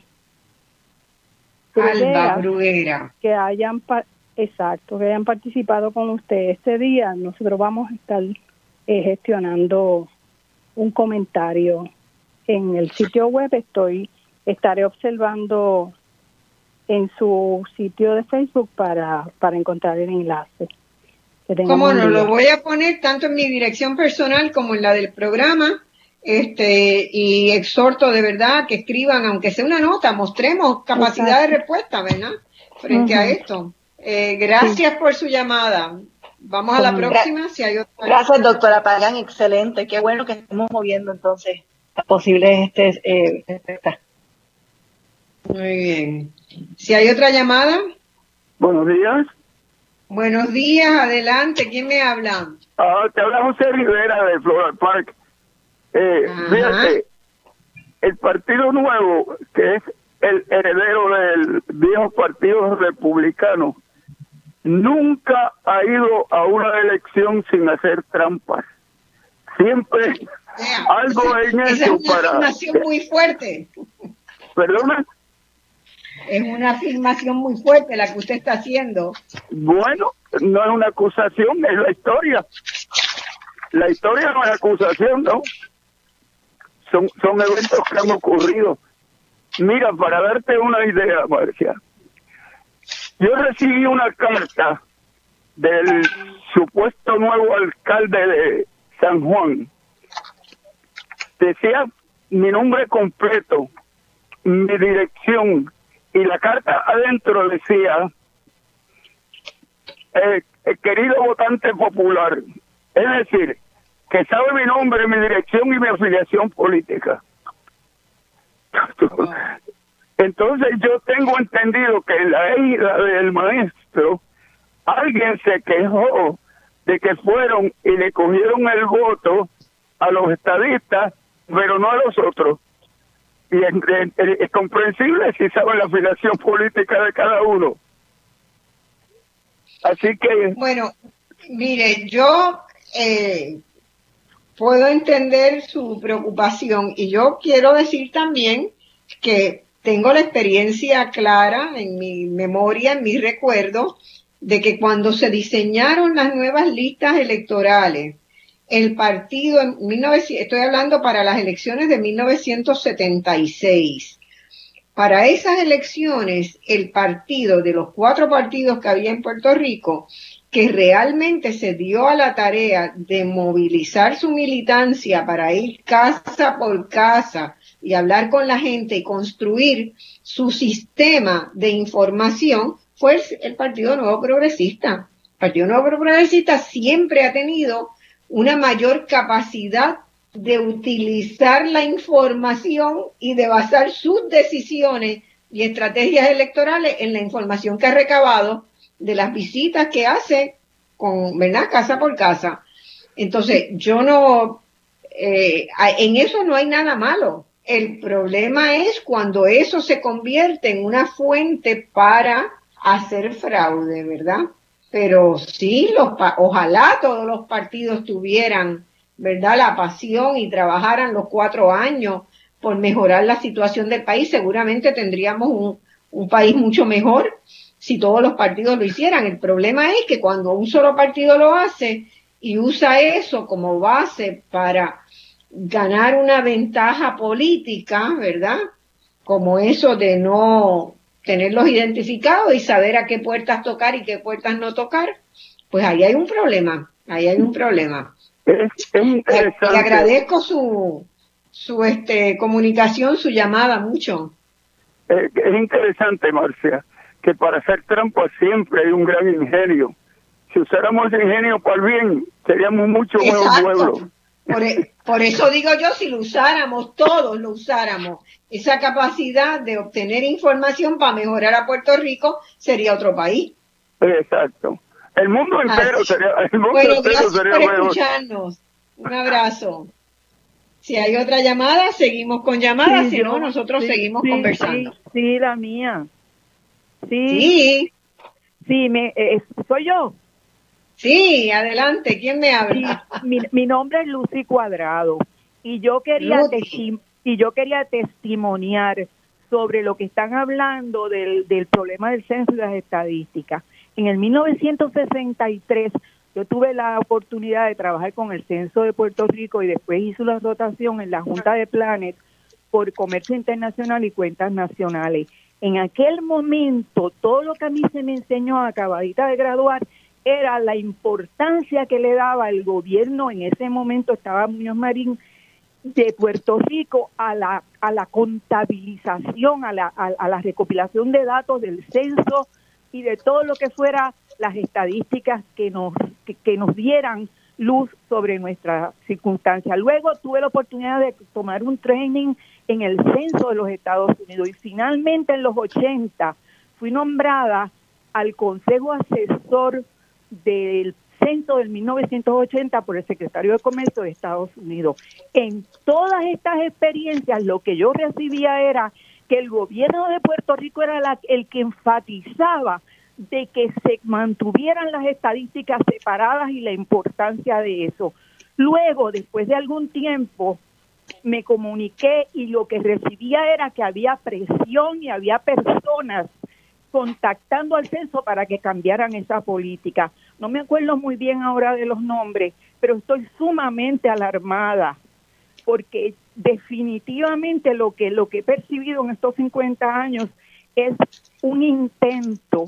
Bruguera, que hayan exacto, que hayan participado con usted este día. Nosotros vamos a estar eh, gestionando un comentario en el sitio web. Estoy estaré observando en su sitio de Facebook para, para encontrar el enlace. ¿Cómo no? Lo voy a poner tanto en mi dirección personal como en la del programa. Este, y exhorto de verdad que escriban, aunque sea una nota, mostremos capacidad de respuesta, ¿verdad? Frente a esto. Eh, gracias por su llamada. Vamos a la próxima. Si hay otra gracias, doctora Pagan. Excelente. Qué bueno que estemos moviendo entonces las posibles este, eh, Muy bien. Si hay otra llamada. Buenos días. Buenos días, adelante. ¿Quién me habla? Ah, te habla José Rivera de Floral Park. Eh, fíjate, el Partido Nuevo, que es el heredero del viejo Partido Republicano, nunca ha ido a una elección sin hacer trampas. Siempre algo en eso es una para... afirmación muy fuerte. ¿Perdona? Es una afirmación muy fuerte la que usted está haciendo. Bueno, no es una acusación, es la historia. La historia no es acusación, ¿no? Son, son eventos que han ocurrido. Mira, para darte una idea, Marcia, yo recibí una carta del supuesto nuevo alcalde de San Juan. Decía mi nombre completo, mi dirección, y la carta adentro decía, eh, eh, querido votante popular, es decir, que sabe mi nombre, mi dirección y mi afiliación política. Entonces yo tengo entendido que en la isla del maestro alguien se quejó de que fueron y le cogieron el voto a los estadistas, pero no a los otros. Y es, es- es comprensible si saben la afiliación política de cada uno. Así que Bueno, mire, yo eh, puedo entender su preocupación. Y yo quiero decir también que tengo la experiencia clara en mi memoria, en mi recuerdo, de que cuando se diseñaron las nuevas listas electorales, el partido, en 1900 estoy hablando para las elecciones de 1976, para esas elecciones, el partido de los cuatro partidos que había en Puerto Rico, que realmente se dio a la tarea de movilizar su militancia para ir casa por casa y hablar con la gente y construir su sistema de información, fue el, Partido Nuevo Progresista. El Partido Nuevo Progresista siempre ha tenido una mayor capacidad de utilizar la información y de basar sus decisiones y estrategias electorales en la información que ha recabado de las visitas que hace con, ¿verdad? Casa por casa. Entonces, yo no, eh, en eso no hay nada malo. El problema es cuando eso se convierte en una fuente para hacer fraude, ¿verdad? Pero sí, los, ojalá todos los partidos tuvieran, ¿verdad? La pasión y trabajaran los cuatro años por mejorar la situación del país. Seguramente tendríamos un, un país mucho mejor si todos los partidos lo hicieran. El problema es que cuando un solo partido lo hace y usa eso como base para ganar una ventaja política, ¿verdad? Como eso de no tenerlos identificados y saber a qué puertas tocar y qué puertas no tocar, pues ahí hay un problema, ahí hay un problema. es. Le agradezco su, su este, comunicación, su llamada mucho. Es interesante, Marcia, que para hacer trampa siempre hay un gran ingenio. Si usáramos ese ingenio para el bien, seríamos mucho Exacto. pueblo. Por, e- por eso digo yo, si lo usáramos, todos lo usáramos, esa capacidad de obtener información para mejorar a Puerto Rico sería otro país. Exacto. El mundo entero Así. sería, el mundo Bueno, entero gracias sería por mejor. escucharnos. Un abrazo. Si hay otra llamada, seguimos con llamadas, Sí, si no, nosotros sí, seguimos sí, conversando. Sí, sí, la mía. Sí, Sí, sí, me, eh, soy yo. sí, adelante, ¿quién me Sí, habla? mi, mi nombre es Lucy Cuadrado y yo quería Lucy. testi- y yo quería testimoniar sobre lo que están hablando del, del problema del censo y las estadísticas. En el 1963 yo tuve la oportunidad de trabajar con el censo de Puerto Rico y después hice una rotación en la Junta de Planes por comercio internacional y cuentas nacionales. En aquel momento, todo lo que a mí se me enseñó acabadita de graduar era la importancia que le daba el gobierno, en ese momento estaba Muñoz Marín, de Puerto Rico a la, a la contabilización, a la, recopilación de datos del censo y de todo lo que fuera las estadísticas que nos, que nos dieran luz sobre nuestra circunstancia. Luego tuve la oportunidad de tomar un training en el censo de los Estados Unidos. Y finalmente en los 80 fui nombrada al Consejo Asesor del censo del 1980 por el secretario de Comercio de Estados Unidos. En todas estas experiencias lo que yo recibía era que el gobierno de Puerto Rico era el que enfatizaba de que se mantuvieran las estadísticas separadas y la importancia de eso. Luego, después de algún tiempo, me comuniqué y lo que recibía era que había presión y había personas contactando al censo para que cambiaran esa política. No me acuerdo muy bien ahora de los nombres, pero estoy sumamente alarmada porque definitivamente lo que lo que he percibido en estos 50 años es un intento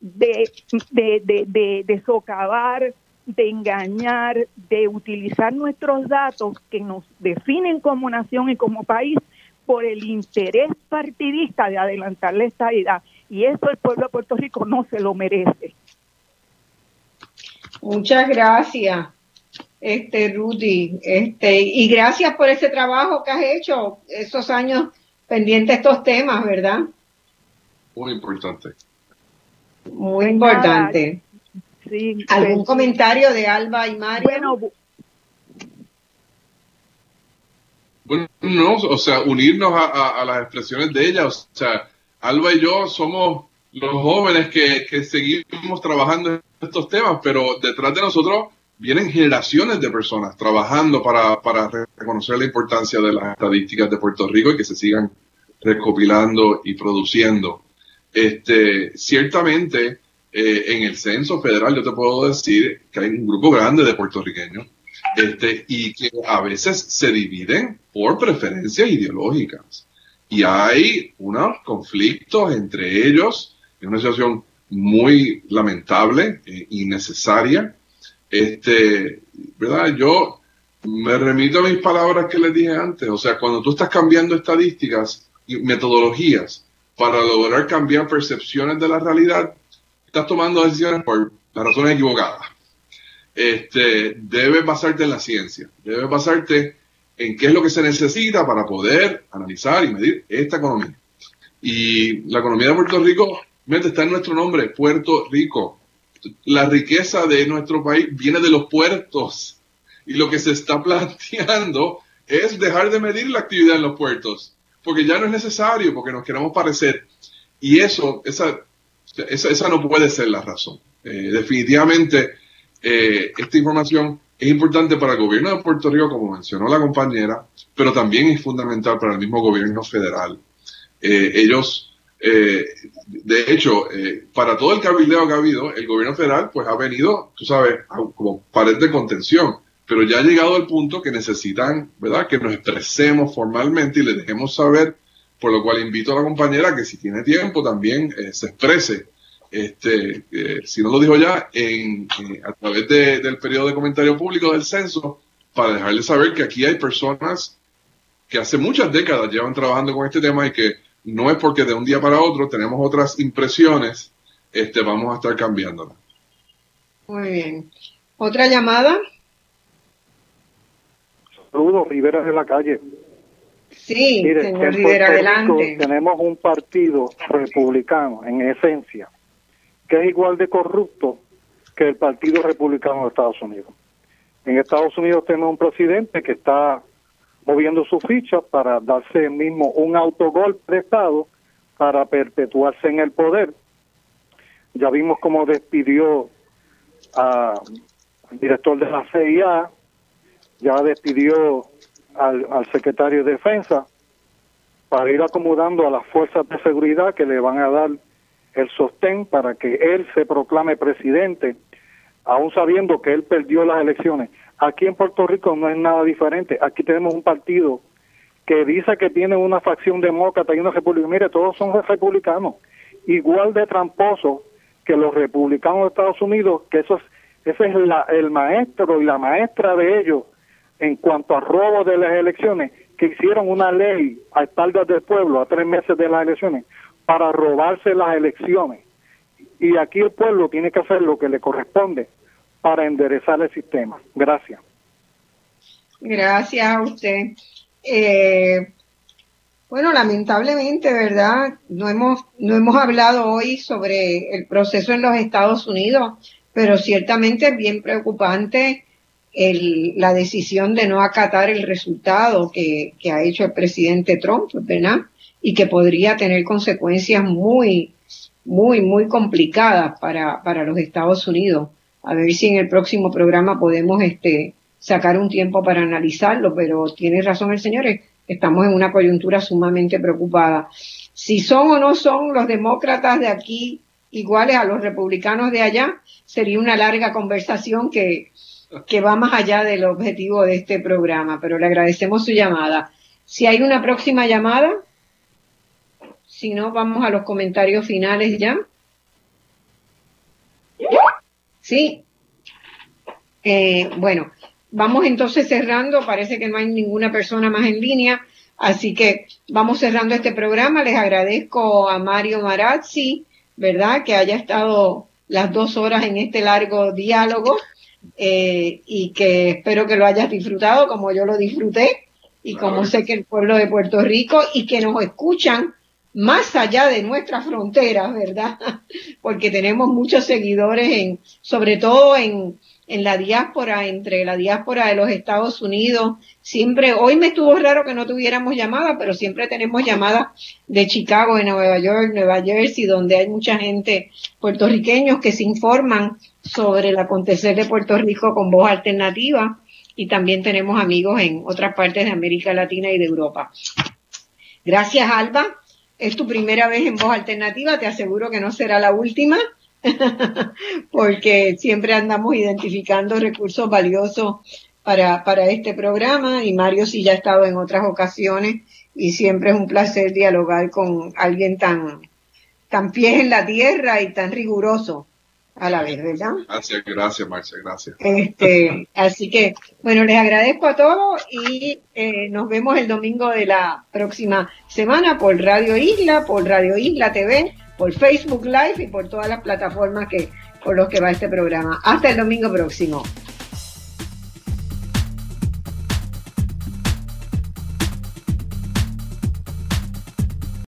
de, de, de, de, socavar, de engañar, de utilizar nuestros datos que nos definen como nación y como país por el interés partidista de adelantar esta idea. Y eso el pueblo de Puerto Rico no se lo merece. Muchas gracias, este Rudy. Este, y gracias por ese trabajo que has hecho esos años pendientes estos temas, ¿verdad? Muy importante. Muy importante. ¿Algún pues, comentario de Alba y Mario? Bueno, no, o sea, unirnos a, las expresiones de ella. O sea, Alba y yo somos los jóvenes que, que seguimos trabajando en estos temas, pero detrás de nosotros vienen generaciones de personas trabajando para, para reconocer la importancia de las estadísticas de Puerto Rico y que se sigan recopilando y produciendo. Este, ciertamente, eh, en el censo federal yo te puedo decir que hay un grupo grande de puertorriqueños este, y que a veces se dividen por preferencias ideológicas. Y hay unos conflictos entre ellos, es una situación muy lamentable e innecesaria. Este, ¿verdad? Yo me remito a mis palabras que les dije antes, o sea, cuando tú estás cambiando estadísticas y metodologías, para lograr cambiar percepciones de la realidad, estás tomando decisiones por las razones equivocadas. Este, debes basarte en la ciencia, debes basarte en qué es lo que se necesita para poder analizar y medir esta economía. Y la economía de Puerto Rico está en nuestro nombre, Puerto Rico. La riqueza de nuestro país viene de los puertos. Y lo que se está planteando es dejar de medir la actividad en los puertos porque ya no es necesario, porque nos queremos parecer. Y eso, esa, esa, no puede ser la razón. Eh, definitivamente, eh, esta información es importante para el gobierno de Puerto Rico, como mencionó la compañera, pero también es fundamental para el mismo gobierno federal. Eh, ellos, de hecho, para todo el cabildeo que ha habido, el gobierno federal pues ha venido, tú sabes, como pared de contención pero ya ha llegado el punto que necesitan, ¿verdad?, que nos expresemos formalmente y les dejemos saber, por lo cual invito a la compañera que si tiene tiempo también eh, se exprese, este, eh, si no lo dijo ya, en, eh, a través del periodo de comentario público del censo, para dejarles saber que aquí hay personas que hace muchas décadas llevan trabajando con este tema y que no es porque de un día para otro tenemos otras impresiones, este, vamos a estar cambiándolas. Muy bien. ¿Otra llamada? Saludos, Rivera de la calle. Sí, señor Rivera, adelante. tenemos un partido republicano, en esencia, que es igual de corrupto que el Partido Republicano de Estados Unidos. En Estados Unidos tenemos un presidente que está moviendo su ficha para darse mismo un autogolpe de Estado para perpetuarse en el poder. Ya vimos cómo despidió al director de la CIA, ya despidió al, secretario de Defensa para ir acomodando a las fuerzas de seguridad que le van a dar el sostén para que él se proclame presidente, aún sabiendo que él perdió las elecciones. Aquí en Puerto Rico no es nada diferente. Aquí tenemos un partido que dice que tiene una facción demócrata y una republicana. Mire, todos son republicanos, igual de tramposos que los republicanos de Estados Unidos, que eso es, ese es la, el maestro y la maestra de ellos en cuanto a robo de las elecciones, que hicieron una ley a espaldas del pueblo a tres meses de las elecciones para robarse las elecciones. Y aquí el pueblo tiene que hacer lo que le corresponde para enderezar el sistema. Gracias. Gracias a usted. Eh, Bueno, lamentablemente, ¿verdad? No hemos, no hemos hablado hoy sobre el proceso en los Estados Unidos, pero ciertamente es bien preocupante el, la decisión de no acatar el resultado que, ha hecho el presidente Trump, ¿verdad? Y que podría tener consecuencias muy, muy, muy complicadas para, para los Estados Unidos. A ver si en el próximo programa podemos este, sacar un tiempo para analizarlo, pero tiene razón el señor, estamos en una coyuntura sumamente preocupada. Si son o no son los demócratas de aquí iguales a los republicanos de allá, sería una larga conversación que, que va más allá del objetivo de este programa, pero le agradecemos su llamada. Si hay una próxima llamada, si no, vamos a los comentarios finales ya. Sí. Eh, bueno, Vamos entonces cerrando, parece que no hay ninguna persona más en línea, así que vamos cerrando este programa. Les agradezco a Mario Marazzi, ¿verdad? Que haya estado las dos horas en este largo diálogo eh, y que espero que lo hayas disfrutado como yo lo disfruté y como sé que el pueblo de Puerto Rico y que nos escuchan más allá de nuestras fronteras, ¿verdad? Porque tenemos muchos seguidores en, sobre todo en, en la diáspora, entre la diáspora de los Estados Unidos. Siempre, hoy me estuvo raro que no tuviéramos llamadas, pero siempre tenemos llamadas de Chicago, de Nueva York, Nueva Jersey, donde hay mucha gente puertorriqueños que se informan sobre el acontecer de Puerto Rico con voz alternativa. Y también tenemos amigos en otras partes de América Latina y de Europa. Gracias, Alba. Es tu primera vez en voz alternativa, te aseguro que no será la última. porque siempre andamos identificando recursos valiosos para, para este programa y Mario sí ya ha estado en otras ocasiones y siempre es un placer dialogar con alguien tan, tan pies en la tierra y tan riguroso a la vez, ¿verdad? Gracias, gracias, Marcia, gracias. Este, así que, bueno, les agradezco a todos y eh, nos vemos el domingo de la próxima semana por Radio Isla, por Radio Isla TV por Facebook Live y por todas las plataformas que por los que va este programa. Hasta el domingo próximo.